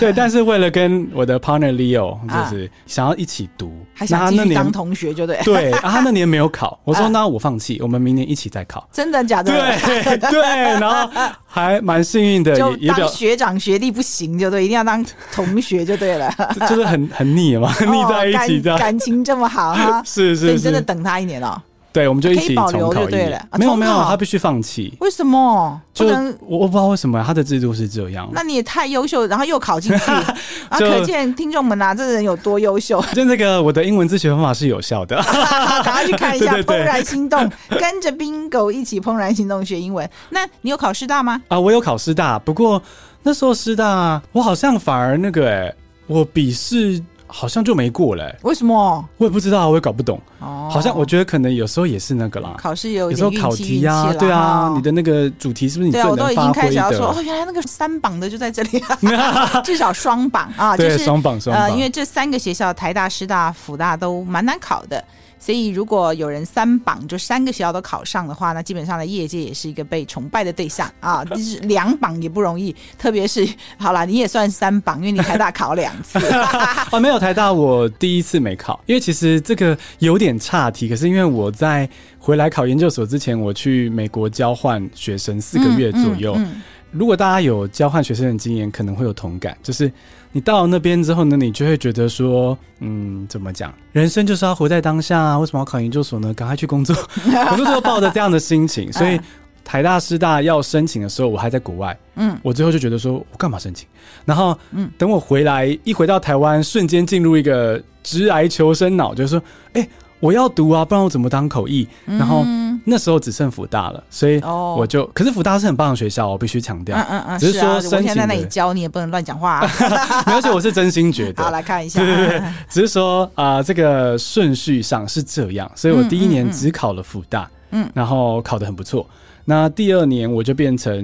对，但是为了跟我的 partner Leo，就是想要一起读，还想继续当同学，就对，对，然后他那年没有考，我说那我放弃，我们明年一起再考，真的假的？对 对，然后还蛮幸运的，也也表学长学弟不行，就对，一定要当同学就对了，就是很很腻嘛，腻在一起这样，感情这么好哈，是是，你真的等他一年哦。对，我们就一起重考一了。没有没有，他必须放弃。为什么？就我我不知道为什么他的制度是这样。那你也太优秀，然后又考进去 啊！可见听众们呐，这个人有多优秀。就那个我的英文自学方法是有效的，赶快去看一下《怦然心动》，跟着 Bingo 一起怦然心动学英文。那你有考师大吗？啊，我有考师大，不过那时候师大我好像反而那个哎，我笔试。好像就没过嘞、欸，为什么？我也不知道，我也搞不懂。哦，好像我觉得可能有时候也是那个啦，考试有有时候考题啊，对啊，你的那个主题是不是你最能发挥的？对，我都已经开始要说，哦，原来那个三榜的就在这里啊，至少双榜啊，就是双榜双榜。呃，因为这三个学校，台大、师大、辅大都蛮难考的。所以，如果有人三榜就三个学校都考上的话，那基本上在业界也是一个被崇拜的对象啊。就是两榜也不容易，特别是好啦，你也算三榜，因为你台大考两次啊，没有台大我第一次没考，因为其实这个有点差题。可是因为我在回来考研究所之前，我去美国交换学生四个月左右。嗯嗯嗯如果大家有交换学生的经验，可能会有同感。就是你到了那边之后呢，你就会觉得说，嗯，怎么讲？人生就是要活在当下啊！为什么要考研究所呢？赶快去工作！我就是抱着这样的心情，所以台大、师大要申请的时候，我还在国外。嗯，我最后就觉得说，我干嘛申请？然后，嗯，等我回来，一回到台湾，瞬间进入一个直癌求生脑，就是说，哎。我要读啊，不然我怎么当口译？嗯、然后那时候只剩辅大了，所以我就，哦、可是辅大是很棒的学校，我必须强调。嗯嗯嗯，只是说申请的，我现在在那里教你也不能乱讲话，啊。而且我是真心觉得。好，来看一下。对对对，只是说啊、呃，这个顺序上是这样，所以我第一年只考了辅大，嗯，然后考得很不错。那第二年我就变成，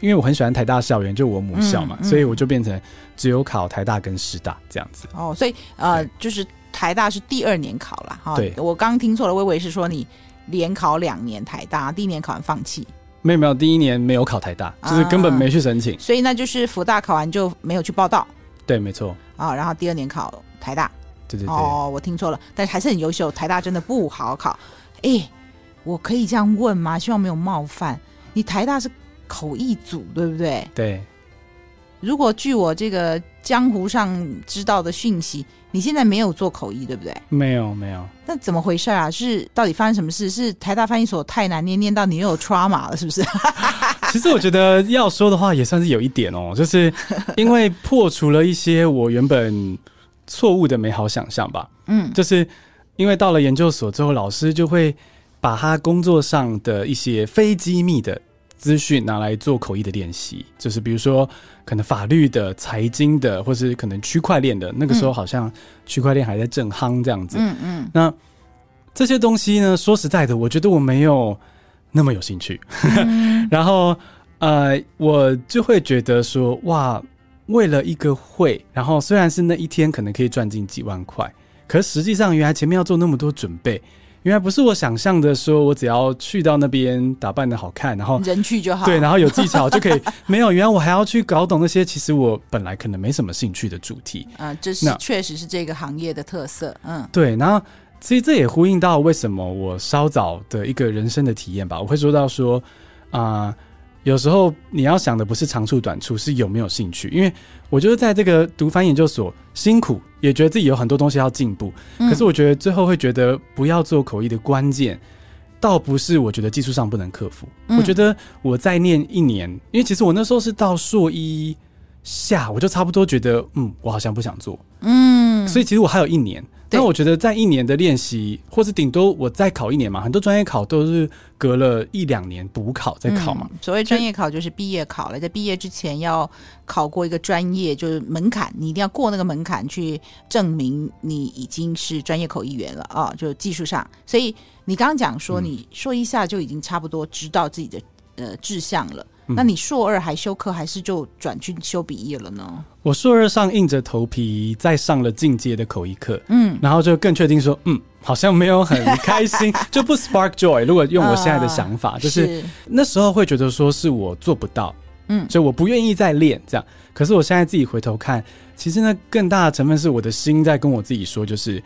因为我很喜欢台大校园，就我母校嘛，所以我就变成只有考台大跟师大这样子。哦，所以呃，就是台大是第二年考了哈。对，我刚刚听错了，薇薇是说你连考两年台大，第一年考完放弃。没有没有，第一年没有考台大，就是根本没去申请。啊、所以那就是福大考完就没有去报道。对，没错。啊，然后第二年考台大。对对对。哦，我听错了，但是还是很优秀。台大真的不好考。哎。我可以这样问吗？希望没有冒犯。你台大是口译组，对不对？对。如果据我这个江湖上知道的讯息，你现在没有做口译，对不对？没有，没有。那怎么回事啊？是到底发生什么事？是台大翻译所太难念，念到你又有 trauma 了，是不是？其实我觉得要说的话也算是有一点哦，就是因为破除了一些我原本错误的美好想象吧。嗯，就是因为到了研究所之后，老师就会。把他工作上的一些非机密的资讯拿来做口译的练习，就是比如说可能法律的、财经的，或是可能区块链的。那个时候好像区块链还在正夯这样子。嗯嗯。那这些东西呢，说实在的，我觉得我没有那么有兴趣。嗯、然后呃，我就会觉得说，哇，为了一个会，然后虽然是那一天可能可以赚进几万块，可实际上原来前面要做那么多准备。原来不是我想象的，说我只要去到那边打扮的好看，然后人去就好，对，然后有技巧就可以。没有，原来我还要去搞懂那些其实我本来可能没什么兴趣的主题。啊，这是确实是这个行业的特色。嗯，对。然后其实这也呼应到为什么我稍早的一个人生的体验吧。我会说到说啊。呃有时候你要想的不是长处短处，是有没有兴趣。因为我觉得在这个读翻研究所辛苦，也觉得自己有很多东西要进步。嗯、可是我觉得最后会觉得不要做口译的关键，倒不是我觉得技术上不能克服。嗯、我觉得我再念一年，因为其实我那时候是到硕一下，我就差不多觉得，嗯，我好像不想做。嗯，所以其实我还有一年。那我觉得在一年的练习，或是顶多我再考一年嘛，很多专业考都是隔了一两年补考再考嘛。嗯、所谓专业考就是毕业考了，在毕业之前要考过一个专业，就是门槛，你一定要过那个门槛去证明你已经是专业口译员了啊，就技术上。所以你刚刚讲说，你说一下就已经差不多知道自己的呃志向了。那你硕二还修课，还是就转去修笔译了呢？我硕二上硬着头皮再上了进阶的口译课，嗯，然后就更确定说，嗯，好像没有很开心，就不 spark joy。如果用我现在的想法，呃、就是，是那时候会觉得说是我做不到，嗯，所以我不愿意再练这样。可是我现在自己回头看，其实呢更大的成分是我的心在跟我自己说，就是，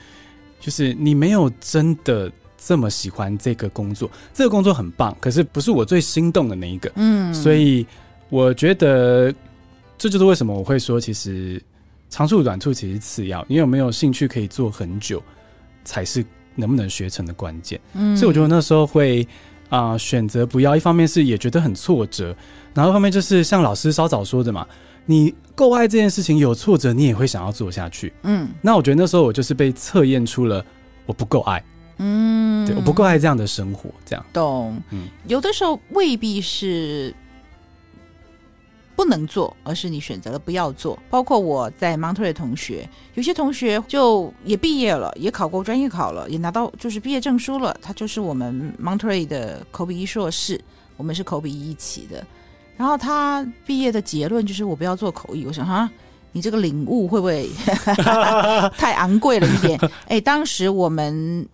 就是你没有真的。这么喜欢这个工作，这个工作很棒，可是不是我最心动的那一个。嗯，所以我觉得这就是为什么我会说，其实长处短处其实次要，你有没有兴趣可以做很久，才是能不能学成的关键。嗯，所以我觉得那时候会啊、呃、选择不要，一方面是也觉得很挫折，然后一方面就是像老师稍早说的嘛，你够爱这件事情，有挫折你也会想要做下去。嗯，那我觉得那时候我就是被测验出了我不够爱。嗯，对，我不够爱这样的生活，这样懂。嗯，有的时候未必是不能做，而是你选择了不要做。包括我在 Monterey 的同学，有些同学就也毕业了，也考过专业考了，也拿到就是毕业证书了。他就是我们 Monterey 的口笔译硕士，我们是口笔译一起的。然后他毕业的结论就是我不要做口译。我想哈，你这个领悟会不会 太昂贵了一点？哎，当时我们。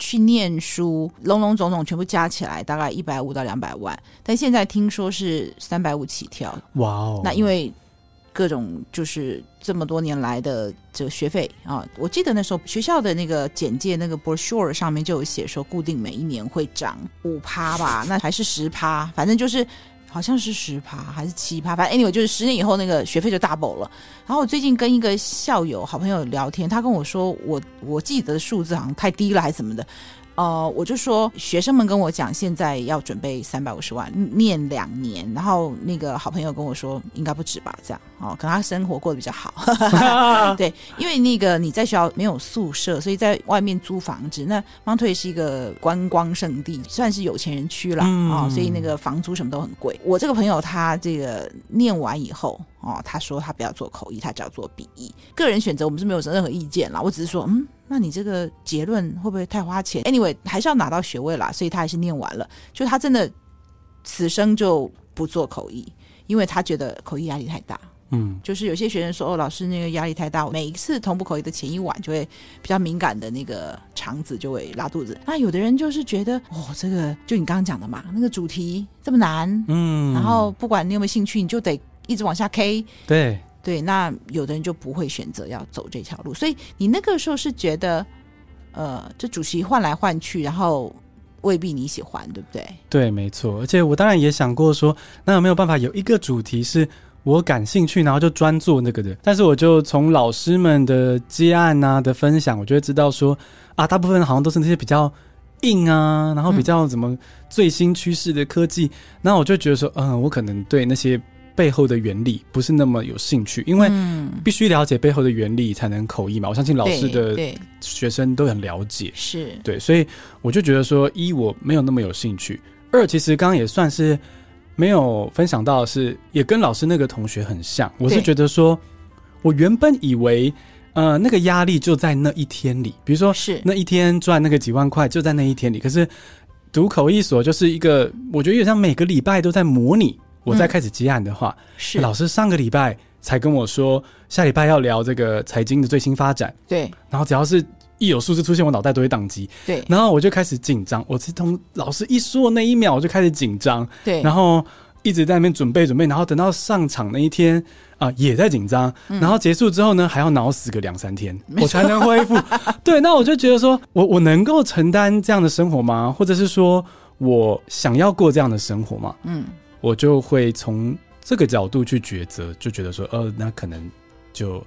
去念书，龙龙总总全部加起来大概一百五到两百万，但现在听说是三百五起跳。哇哦！那因为各种就是这么多年来的这个学费啊，我记得那时候学校的那个简介那个 brochure 上面就有写说，固定每一年会涨五趴吧，那还是十趴，反正就是。好像是十趴还是七趴，反正 anyway 就是十年以后那个学费就 double 了。然后我最近跟一个校友好朋友聊天，他跟我说我我记得的数字好像太低了还是怎么的。呃，我就说学生们跟我讲现在要准备三百五十万念两年，然后那个好朋友跟我说应该不止吧，这样哦，可能他生活过得比较好。对，因为那个你在学校没有宿舍，所以在外面租房子。那蒙特利是一个观光胜地，算是有钱人区了啊、嗯哦，所以那个房租什么都很贵。我这个朋友他这个念完以后哦，他说他不要做口译，他只要做笔译。个人选择我们是没有任何意见啦，我只是说，嗯，那你这个结论会不会太花钱？Anyway，还是要拿到学位啦，所以他还是念完了。就他真的此生就不做口译，因为他觉得口译压力太大。嗯，就是有些学生说，哦，老师那个压力太大，每一次同步口译的前一晚就会比较敏感的那个肠子就会拉肚子。那有的人就是觉得，哦，这个就你刚刚讲的嘛，那个主题这么难，嗯，然后不管你有没有兴趣，你就得一直往下 K。对对，那有的人就不会选择要走这条路。所以你那个时候是觉得，呃，这主席换来换去，然后未必你喜欢，对不对？对，没错。而且我当然也想过说，那有没有办法有一个主题是。我感兴趣，然后就专做那个的。但是我就从老师们的接案啊的分享，我就会知道说啊，大部分好像都是那些比较硬啊，然后比较怎么最新趋势的科技。那、嗯、我就觉得说，嗯，我可能对那些背后的原理不是那么有兴趣，因为必须了解背后的原理才能口译嘛。我相信老师的学生都很了解，是对，所以我就觉得说，一我没有那么有兴趣，二其实刚刚也算是。没有分享到的是，也跟老师那个同学很像。我是觉得说，我原本以为，呃，那个压力就在那一天里，比如说是那一天赚那个几万块就在那一天里。可是读口译所就是一个，我觉得有点像每个礼拜都在模拟。我在开始接案的话，嗯、是老师上个礼拜才跟我说，下礼拜要聊这个财经的最新发展。对，然后只要是。一有数字出现，我脑袋都会宕机。对，然后我就开始紧张。我是从老师一说的那一秒，我就开始紧张。对，然后一直在那边准备准备，然后等到上场那一天啊、呃，也在紧张、嗯。然后结束之后呢，还要脑死个两三天，我才能恢复。对，那我就觉得说，我我能够承担这样的生活吗？或者是说我想要过这样的生活吗？嗯，我就会从这个角度去抉择，就觉得说，呃，那可能就。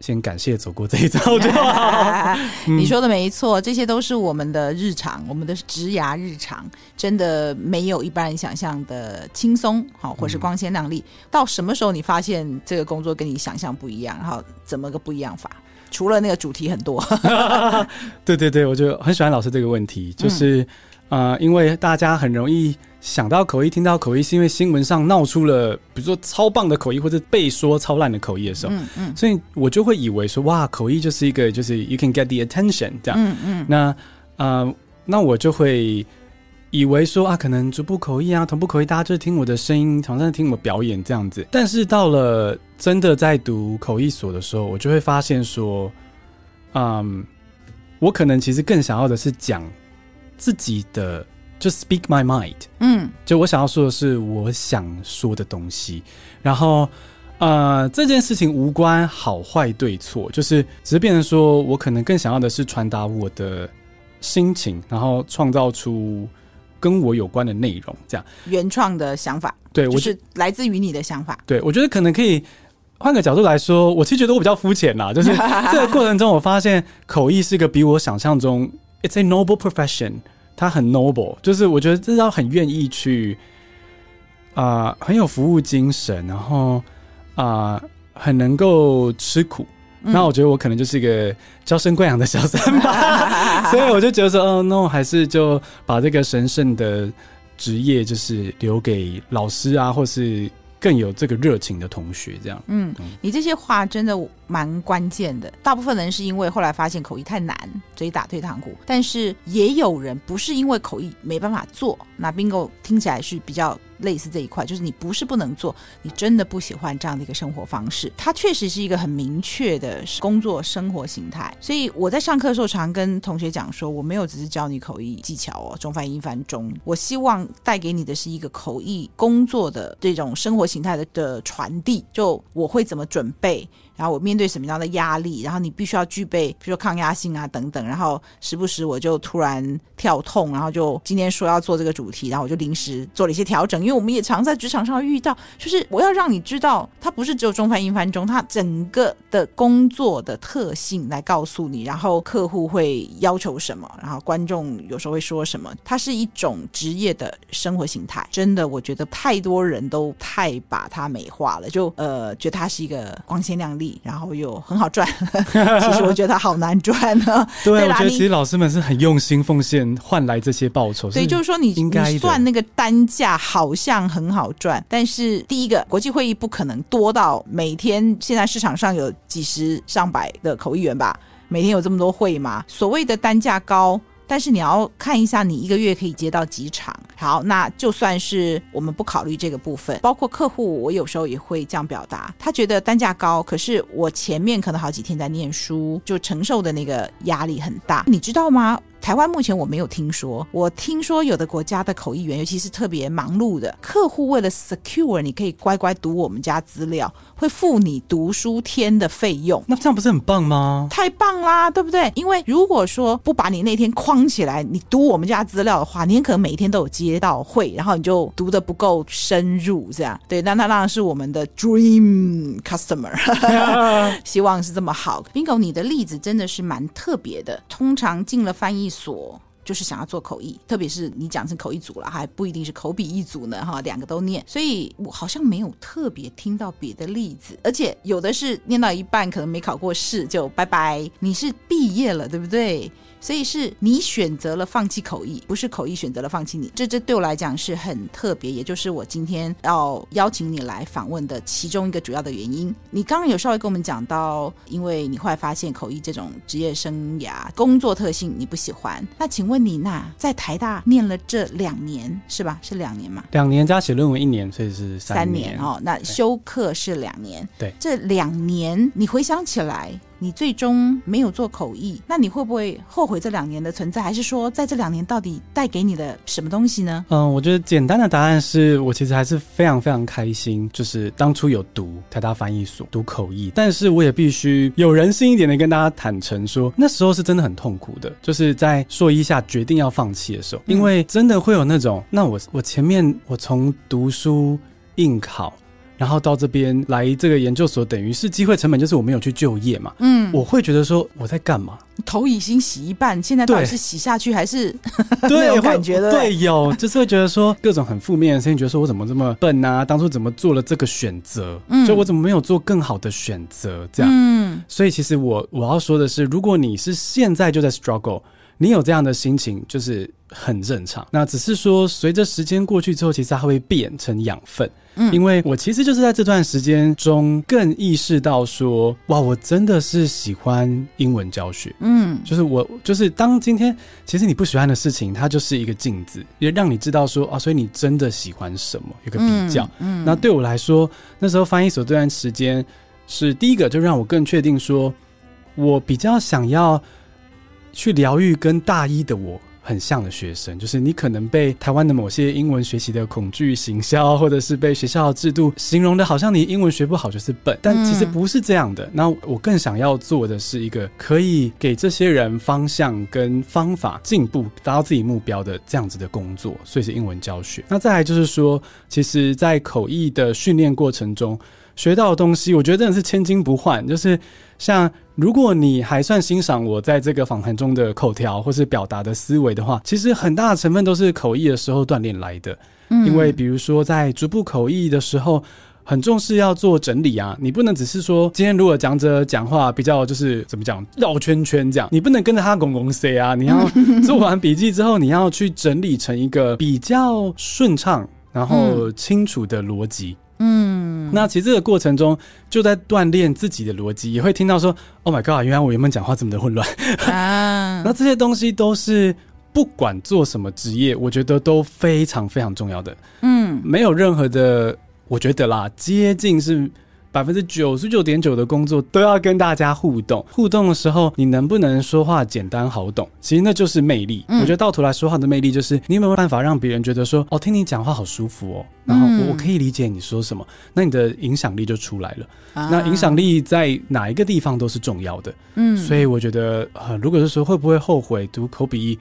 先感谢走过这一遭就好。你说的没错，这些都是我们的日常，我们的职涯日常，真的没有一般人想象的轻松，好，或是光鲜亮丽。到什么时候你发现这个工作跟你想象不一样？然后怎么个不一样法？除了那个主题很多。对对对，我就很喜欢老师这个问题，就是啊、嗯呃，因为大家很容易。想到口译，听到口译，是因为新闻上闹出了，比如说超棒的口译，或者被说超烂的口译的时候，嗯嗯，所以我就会以为说，哇，口译就是一个，就是 you can get the attention 这样，嗯嗯，那啊、呃，那我就会以为说啊，可能逐步口译啊，同步口译，大家就是听我的声音，常常听我表演这样子。但是到了真的在读口译所的时候，我就会发现说，嗯，我可能其实更想要的是讲自己的。就 speak my mind，嗯，就我想要说的是我想说的东西，然后，呃，这件事情无关好坏对错，就是只是变成说我可能更想要的是传达我的心情，然后创造出跟我有关的内容，这样。原创的想法，对，我是来自于你的想法，对，我觉得可能可以换个角度来说，我其实觉得我比较肤浅啦，就是这个过程中我发现口译是一个比我想象中，it's a noble profession。他很 noble，就是我觉得这要很愿意去啊、呃，很有服务精神，然后啊、呃，很能够吃苦。嗯、那我觉得我可能就是一个娇生惯养的小三吧，所以我就觉得说，哦，那我还是就把这个神圣的职业，就是留给老师啊，或是。更有这个热情的同学，这样。嗯，你这些话真的蛮关键的。大部分人是因为后来发现口译太难，所以打退堂鼓。但是也有人不是因为口译没办法做。那 Bingo 听起来是比较。类似这一块，就是你不是不能做，你真的不喜欢这样的一个生活方式。它确实是一个很明确的工作生活形态。所以我在上课的时候，常跟同学讲说，我没有只是教你口译技巧哦，中翻英翻中，我希望带给你的是一个口译工作的这种生活形态的的传递。就我会怎么准备。然后我面对什么样的压力，然后你必须要具备，比如说抗压性啊等等，然后时不时我就突然跳痛，然后就今天说要做这个主题，然后我就临时做了一些调整，因为我们也常在职场上遇到，就是我要让你知道，它不是只有中翻英翻中，它整个的工作的特性来告诉你，然后客户会要求什么，然后观众有时候会说什么，它是一种职业的生活形态。真的，我觉得太多人都太把它美化了，就呃觉得它是一个光鲜亮丽，然后又很好赚。其实我觉得它好难赚呢。对，我觉得其实老师们是很用心奉献换来这些报酬。对，就是说你你算那个单价好像很好赚，但是第一个国际会议不可能多到每天现在市场上有几十上百的口译员吧，每天有这么多会吗？所谓的单价高。但是你要看一下，你一个月可以接到几场。好，那就算是我们不考虑这个部分，包括客户，我有时候也会这样表达，他觉得单价高，可是我前面可能好几天在念书，就承受的那个压力很大，你知道吗？台湾目前我没有听说，我听说有的国家的口译员，尤其是特别忙碌的客户，为了 secure 你可以乖乖读我们家资料，会付你读书天的费用。那这样不是很棒吗？太棒啦，对不对？因为如果说不把你那天框起来，你读我们家资料的话，你很可能每一天都有接到会，然后你就读的不够深入，这样对。那那当然是我们的 dream customer，希望是这么好。Bingo，你的例子真的是蛮特别的，通常进了翻译所就是想要做口译，特别是你讲成口译组了，还不一定是口笔一组呢，哈，两个都念，所以我好像没有特别听到别的例子，而且有的是念到一半可能没考过试就拜拜，你是毕业了，对不对？所以是你选择了放弃口译，不是口译选择了放弃你。这这对我来讲是很特别，也就是我今天要邀请你来访问的其中一个主要的原因。你刚刚有稍微跟我们讲到，因为你后来发现口译这种职业生涯工作特性你不喜欢。那请问你，那在台大念了这两年是吧？是两年吗？两年加写论文一年，所以是三年，三年哦。那修课是两年，对，这两年你回想起来。你最终没有做口译，那你会不会后悔这两年的存在？还是说，在这两年到底带给你的什么东西呢？嗯，我觉得简单的答案是我其实还是非常非常开心，就是当初有读台大翻译所读口译，但是我也必须有人性一点的跟大家坦诚说，那时候是真的很痛苦的，就是在硕一下决定要放弃的时候，因为真的会有那种，那我我前面我从读书应考。然后到这边来这个研究所，等于是机会成本，就是我没有去就业嘛。嗯，我会觉得说我在干嘛？头已经洗一半，现在到底是洗下去还是 对有感觉的？对，有就是会觉得说各种很负面的声音，觉得说我怎么这么笨啊？当初怎么做了这个选择？嗯，就我怎么没有做更好的选择？这样，嗯，所以其实我我要说的是，如果你是现在就在 struggle，你有这样的心情，就是很正常。那只是说，随着时间过去之后，其实它会变成养分。嗯，因为我其实就是在这段时间中更意识到说，哇，我真的是喜欢英文教学。嗯，就是我就是当今天其实你不喜欢的事情，它就是一个镜子，也让你知道说啊，所以你真的喜欢什么，有个比较。嗯，嗯，那对我来说，那时候翻译所这段时间是第一个，就让我更确定说，我比较想要去疗愈跟大一的我很像的学生，就是你可能被台湾的某些英文学习的恐惧行销，或者是被学校的制度形容的好像你英文学不好就是笨，但其实不是这样的。那我更想要做的是一个可以给这些人方向跟方法进步，达到自己目标的这样子的工作，所以是英文教学。那再来就是说，其实，在口译的训练过程中。学到的东西，我觉得真的是千金不换。就是像如果你还算欣赏我在这个访谈中的口条或是表达的思维的话，其实很大的成分都是口译的时候锻炼来的。嗯，因为比如说在逐步口译的时候，很重视要做整理啊，你不能只是说今天如果讲者讲话比较就是怎么讲绕圈圈这样，你不能跟着他拱拱 C 啊，你要做完笔记之后，你要去整理成一个比较顺畅然后清楚的逻辑。嗯，那其实这个过程中就在锻炼自己的逻辑，也会听到说：“Oh my god，原来我原本讲话这么的混乱。”啊，那这些东西都是不管做什么职业，我觉得都非常非常重要的。嗯，没有任何的，我觉得啦，接近是百分之九十九点九的工作都要跟大家互动。互动的时候，你能不能说话简单好懂？其实那就是魅力。嗯、我觉得到头来说话的魅力就是你有没有办法让别人觉得说，哦，听你讲话好舒服哦，然后我可以理解你说什么，那你的影响力就出来了。啊、那影响力在哪一个地方都是重要的。嗯，所以我觉得，呃，如果是说会不会后悔读口笔译？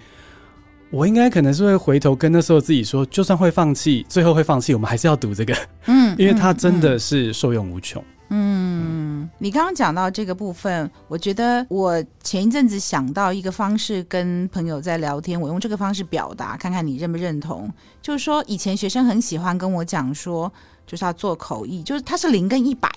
我应该可能是会回头跟那时候自己说，就算会放弃，最后会放弃，我们还是要读这个，嗯，因为它真的是受用无穷。嗯，你刚刚讲到这个部分，我觉得我前一阵子想到一个方式，跟朋友在聊天，我用这个方式表达，看看你认不认同。就是说，以前学生很喜欢跟我讲说，就是要做口译，就是它是零跟一百，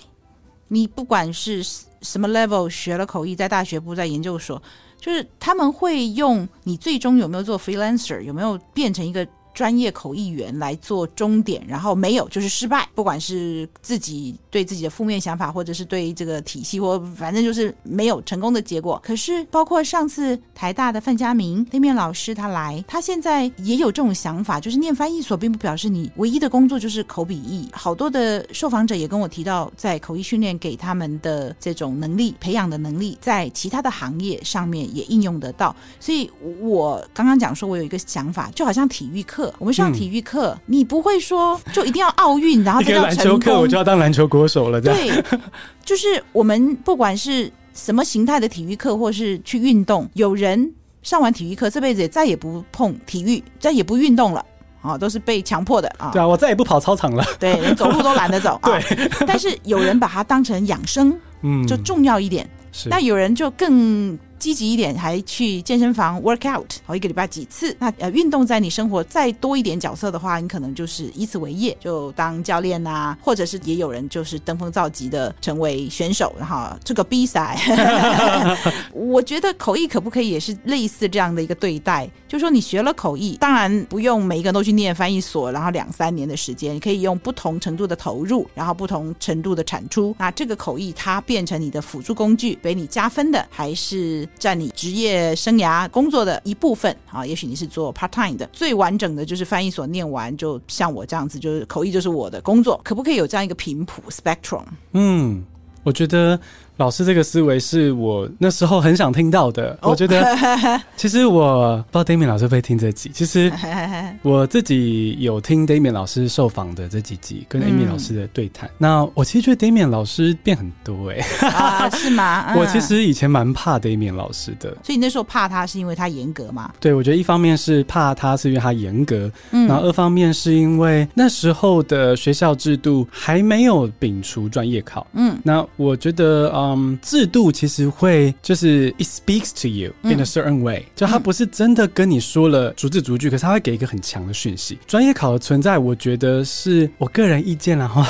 你不管是什么 level 学了口译，在大学部，在研究所。就是他们会用你最终有没有做 freelancer，有没有变成一个。专业口译员来做终点，然后没有就是失败。不管是自己对自己的负面想法，或者是对这个体系，或反正就是没有成功的结果。可是，包括上次台大的范家明那面老师他来，他现在也有这种想法，就是念翻译所并不表示你唯一的工作就是口笔译。好多的受访者也跟我提到，在口译训练给他们的这种能力培养的能力，在其他的行业上面也应用得到。所以我刚刚讲说，我有一个想法，就好像体育课。我们上体育课，嗯、你不会说就一定要奥运，然后这个篮球课我就要当篮球国手了。对，就是我们不管是什么形态的体育课，或是去运动，有人上完体育课，这辈子也再也不碰体育，再也不运动了啊，都是被强迫的啊。对啊，我再也不跑操场了，对，连走路都懒得走。对、啊，但是有人把它当成养生，嗯，就重要一点。是，那有人就更。积极一点，还去健身房 work out，好，一个礼拜几次。那呃，运动在你生活再多一点角色的话，你可能就是以此为业，就当教练啊，或者是也有人就是登峰造极的成为选手，然后这个比赛。我觉得口译可不可以也是类似这样的一个对待？就说你学了口译，当然不用每一个人都去念翻译所，然后两三年的时间，你可以用不同程度的投入，然后不同程度的产出。那这个口译它变成你的辅助工具，给你加分的，还是？占你职业生涯工作的一部分啊，也许你是做 part time 的，最完整的就是翻译所念完，就像我这样子，就是口译就是我的工作，可不可以有这样一个频谱 spectrum？嗯，我觉得。老师这个思维是我那时候很想听到的。Oh. 我觉得，其实我不知道 Damian 老师会不会听这集。其实 我自己有听 Damian 老师受访的这几集，跟 Amy 老师的对谈。嗯、那我其实觉得 Damian 老师变很多哎、欸。啊，是吗？我其实以前蛮怕 Damian 老师的。所以你那时候怕他是因为他严格嘛？对，我觉得一方面是怕他是因为他严格，嗯，然后二方面是因为那时候的学校制度还没有摒除专业考。嗯，那我觉得啊。嗯，制度其实会就是 it speaks to you in a certain way，、嗯、就他不是真的跟你说了逐字逐句，可是他会给一个很强的讯息。专业考的存在，我觉得是我个人意见啦哈。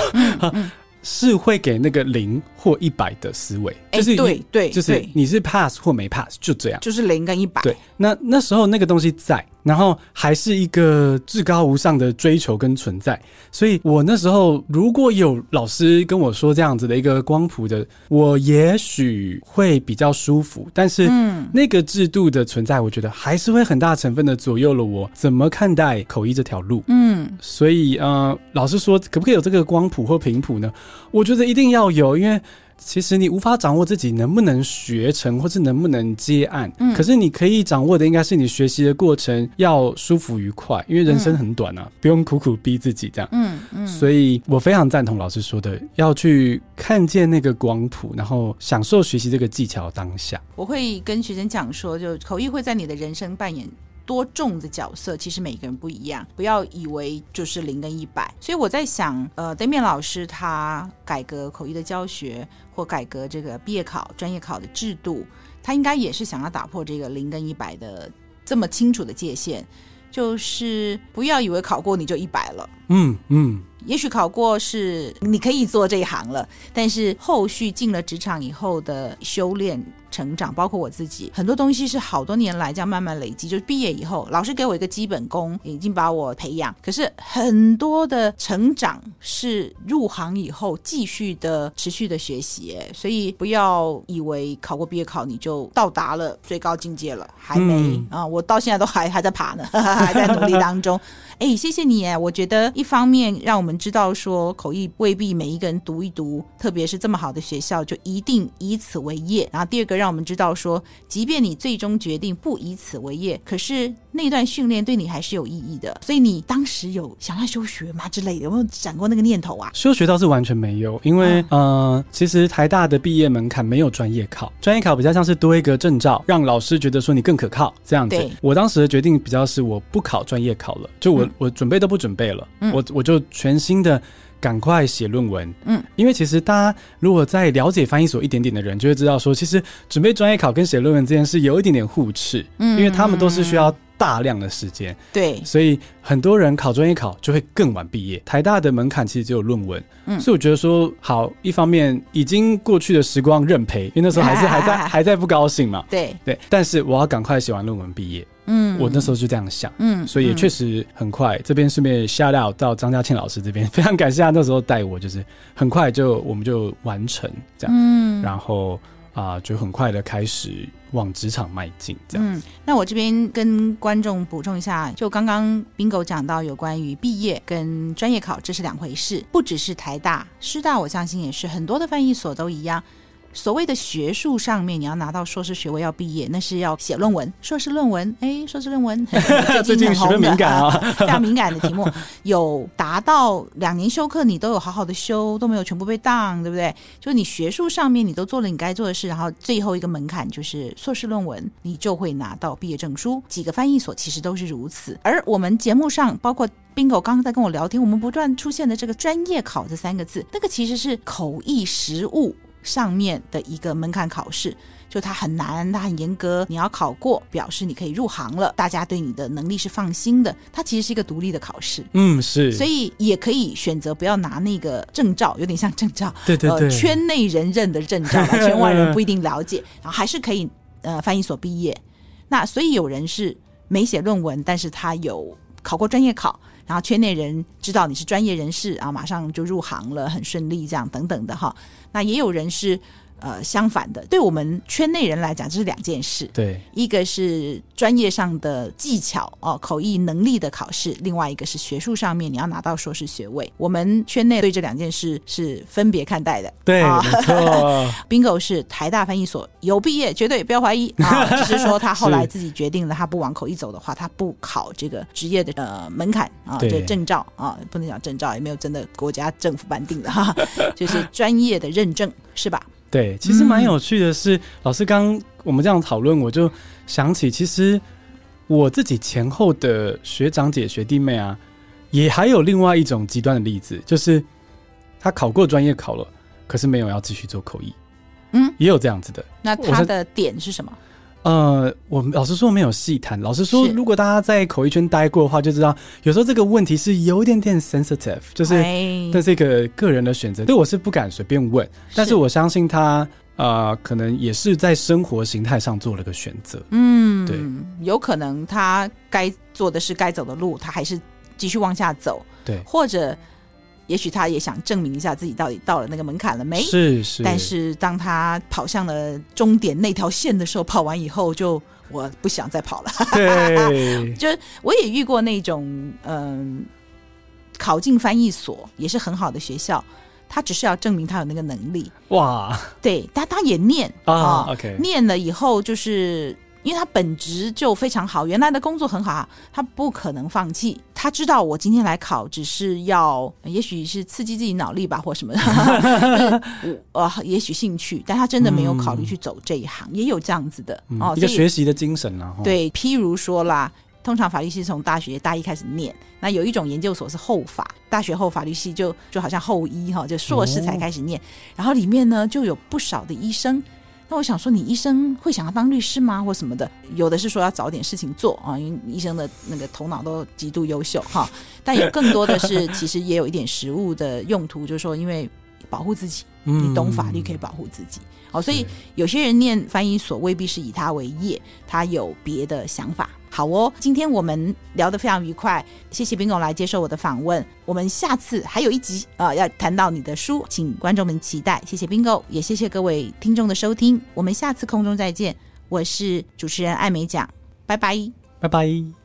是会给那个零或一百的思维，就是、欸、对对，就是你是 pass 或没 pass，就这样，就是零跟一百。对，那那时候那个东西在，然后还是一个至高无上的追求跟存在，所以我那时候如果有老师跟我说这样子的一个光谱的，我也许会比较舒服。但是，嗯，那个制度的存在，我觉得还是会很大成分的左右了我怎么看待口译这条路。嗯，所以呃，老师说可不可以有这个光谱或频谱呢？我觉得一定要有，因为其实你无法掌握自己能不能学成，或是能不能接案。嗯，可是你可以掌握的，应该是你学习的过程要舒服愉快，因为人生很短啊，嗯、不用苦苦逼自己这样。嗯嗯，所以我非常赞同老师说的，要去看见那个光谱，然后享受学习这个技巧当下。我会跟学生讲说，就口译会在你的人生扮演。多重的角色，其实每个人不一样，不要以为就是零跟一百。所以我在想，呃戴面老师他改革口译的教学，或改革这个毕业考、专业考的制度，他应该也是想要打破这个零跟一百的这么清楚的界限，就是不要以为考过你就一百了。嗯嗯，也许考过是你可以做这一行了，但是后续进了职场以后的修炼。成长包括我自己，很多东西是好多年来这样慢慢累积。就是毕业以后，老师给我一个基本功，已经把我培养。可是很多的成长是入行以后继续的持续的学习。哎，所以不要以为考过毕业考你就到达了最高境界了，还没啊！我到现在都还还在爬呢，还在努力当中。哎，谢谢你哎，我觉得一方面让我们们知道说口译未必每一个人读一读，特别是这么好的学校就一定以此为业。然后第二个让我们知道说，即便你最终决定不以此为业，可是那段训练对你还是有意义的。所以你当时有想要休学吗之类的？有没有想过那个念头啊？休学倒是完全没有，因为、嗯、呃，其实台大的毕业门槛没有专业考，专业考比较像是多一个证照，让老师觉得说你更可靠这样子。我当时的决定比较是我不考专业考了，就我、嗯、我准备都不准备了，嗯、我我就全心的赶快写论文。嗯，因为其实大家如果在了解翻译所一点点的人，就会知道说，其实准备专业考跟写论文这件事有一点点互斥，嗯，因为他们都是需要。大量的时间，对，所以很多人考专业考就会更晚毕业。台大的门槛其实只有论文，嗯，所以我觉得说好，一方面已经过去的时光认赔，因为那时候还是还在 还在不高兴嘛，对对。但是我要赶快写完论文毕业，嗯，我那时候就这样想，嗯，所以也确实很快。这边顺便 shout out 到张家庆老师这边，非常感谢他那时候带我，就是很快就我们就完成这样，嗯，然后。啊，就很快的开始往职场迈进，这样。嗯，那我这边跟观众补充一下，就刚刚 Bingo 讲到有关于毕业跟专业考，这是两回事，不只是台大、师大，我相信也是很多的翻译所都一样。所谓的学术上面，你要拿到硕士学位要毕业，那是要写论文。硕士论文，哎，硕士论文 最近很红的，敏感啊，非常敏感的题目。有达到两年修课，你都有好好的修，都没有全部被当，对不对？就是你学术上面你都做了你该做的事，然后最后一个门槛就是硕士论文，你就会拿到毕业证书。几个翻译所其实都是如此。而我们节目上，包括 Bingo 刚刚在跟我聊天，我们不断出现的这个专业考这三个字，那个其实是口译实务。上面的一个门槛考试，就它很难，它很严格，你要考过，表示你可以入行了，大家对你的能力是放心的。它其实是一个独立的考试，嗯，是，所以也可以选择不要拿那个证照，有点像证照，对对对，呃、圈内人认的证照，圈外人不一定了解，然后还是可以呃翻译所毕业。那所以有人是没写论文，但是他有考过专业考。然后圈内人知道你是专业人士啊，马上就入行了，很顺利，这样等等的哈。那也有人是。呃，相反的，对我们圈内人来讲，这是两件事。对，一个是专业上的技巧哦，口译能力的考试；另外一个是学术上面你要拿到硕士学位。我们圈内对这两件事是分别看待的。对，啊、没错。Bingo 是台大翻译所有毕业，绝对不要怀疑啊。只是说他后来自己决定了，他不往口译走的话，他不考这个职业的呃门槛啊，这证照啊，不能讲证照，也没有真的国家政府颁定的哈，就是专业的认证，是吧？对，其实蛮有趣的是，嗯、老师刚我们这样讨论，我就想起，其实我自己前后的学长姐、学弟妹啊，也还有另外一种极端的例子，就是他考过专业考了，可是没有要继续做口译，嗯，也有这样子的。那他的点是什么？呃，我们老实说没有细谈。老实说，如果大家在口译圈待过的话，就知道有时候这个问题是有一点点 sensitive，就是这是一个个人的选择。对，我是不敢随便问，但是我相信他呃，可能也是在生活形态上做了个选择。嗯，对，有可能他该做的是该走的路，他还是继续往下走。对，或者。也许他也想证明一下自己到底到了那个门槛了没？是是。但是当他跑向了终点那条线的时候，跑完以后就我不想再跑了。对，就我也遇过那种嗯、呃，考进翻译所也是很好的学校，他只是要证明他有那个能力。哇，对，他他也念啊，哦，OK，念了以后就是。因为他本职就非常好，原来的工作很好，他不可能放弃。他知道我今天来考，只是要，也许是刺激自己脑力吧，或什么 的，呃，也许兴趣，但他真的没有考虑去走这一行，嗯、也有这样子的哦，一个学习的精神啊。对，譬如说啦，通常法律系从大学大一开始念，那有一种研究所是后法，大学后法律系就就好像后医哈，就硕士才开始念，哦、然后里面呢就有不少的医生。那我想说，你医生会想要当律师吗，或什么的？有的是说要找点事情做啊，因为医生的那个头脑都极度优秀哈。但有更多的是，其实也有一点实务的用途，就是说，因为保护自己，你懂法律可以保护自己。好，所以有些人念翻译所未必是以他为业，他有别的想法。好哦，今天我们聊得非常愉快，谢谢 Bingo 来接受我的访问。我们下次还有一集啊、呃，要谈到你的书，请观众们期待。谢谢 Bingo，也谢谢各位听众的收听。我们下次空中再见，我是主持人艾美奖，拜拜，拜拜。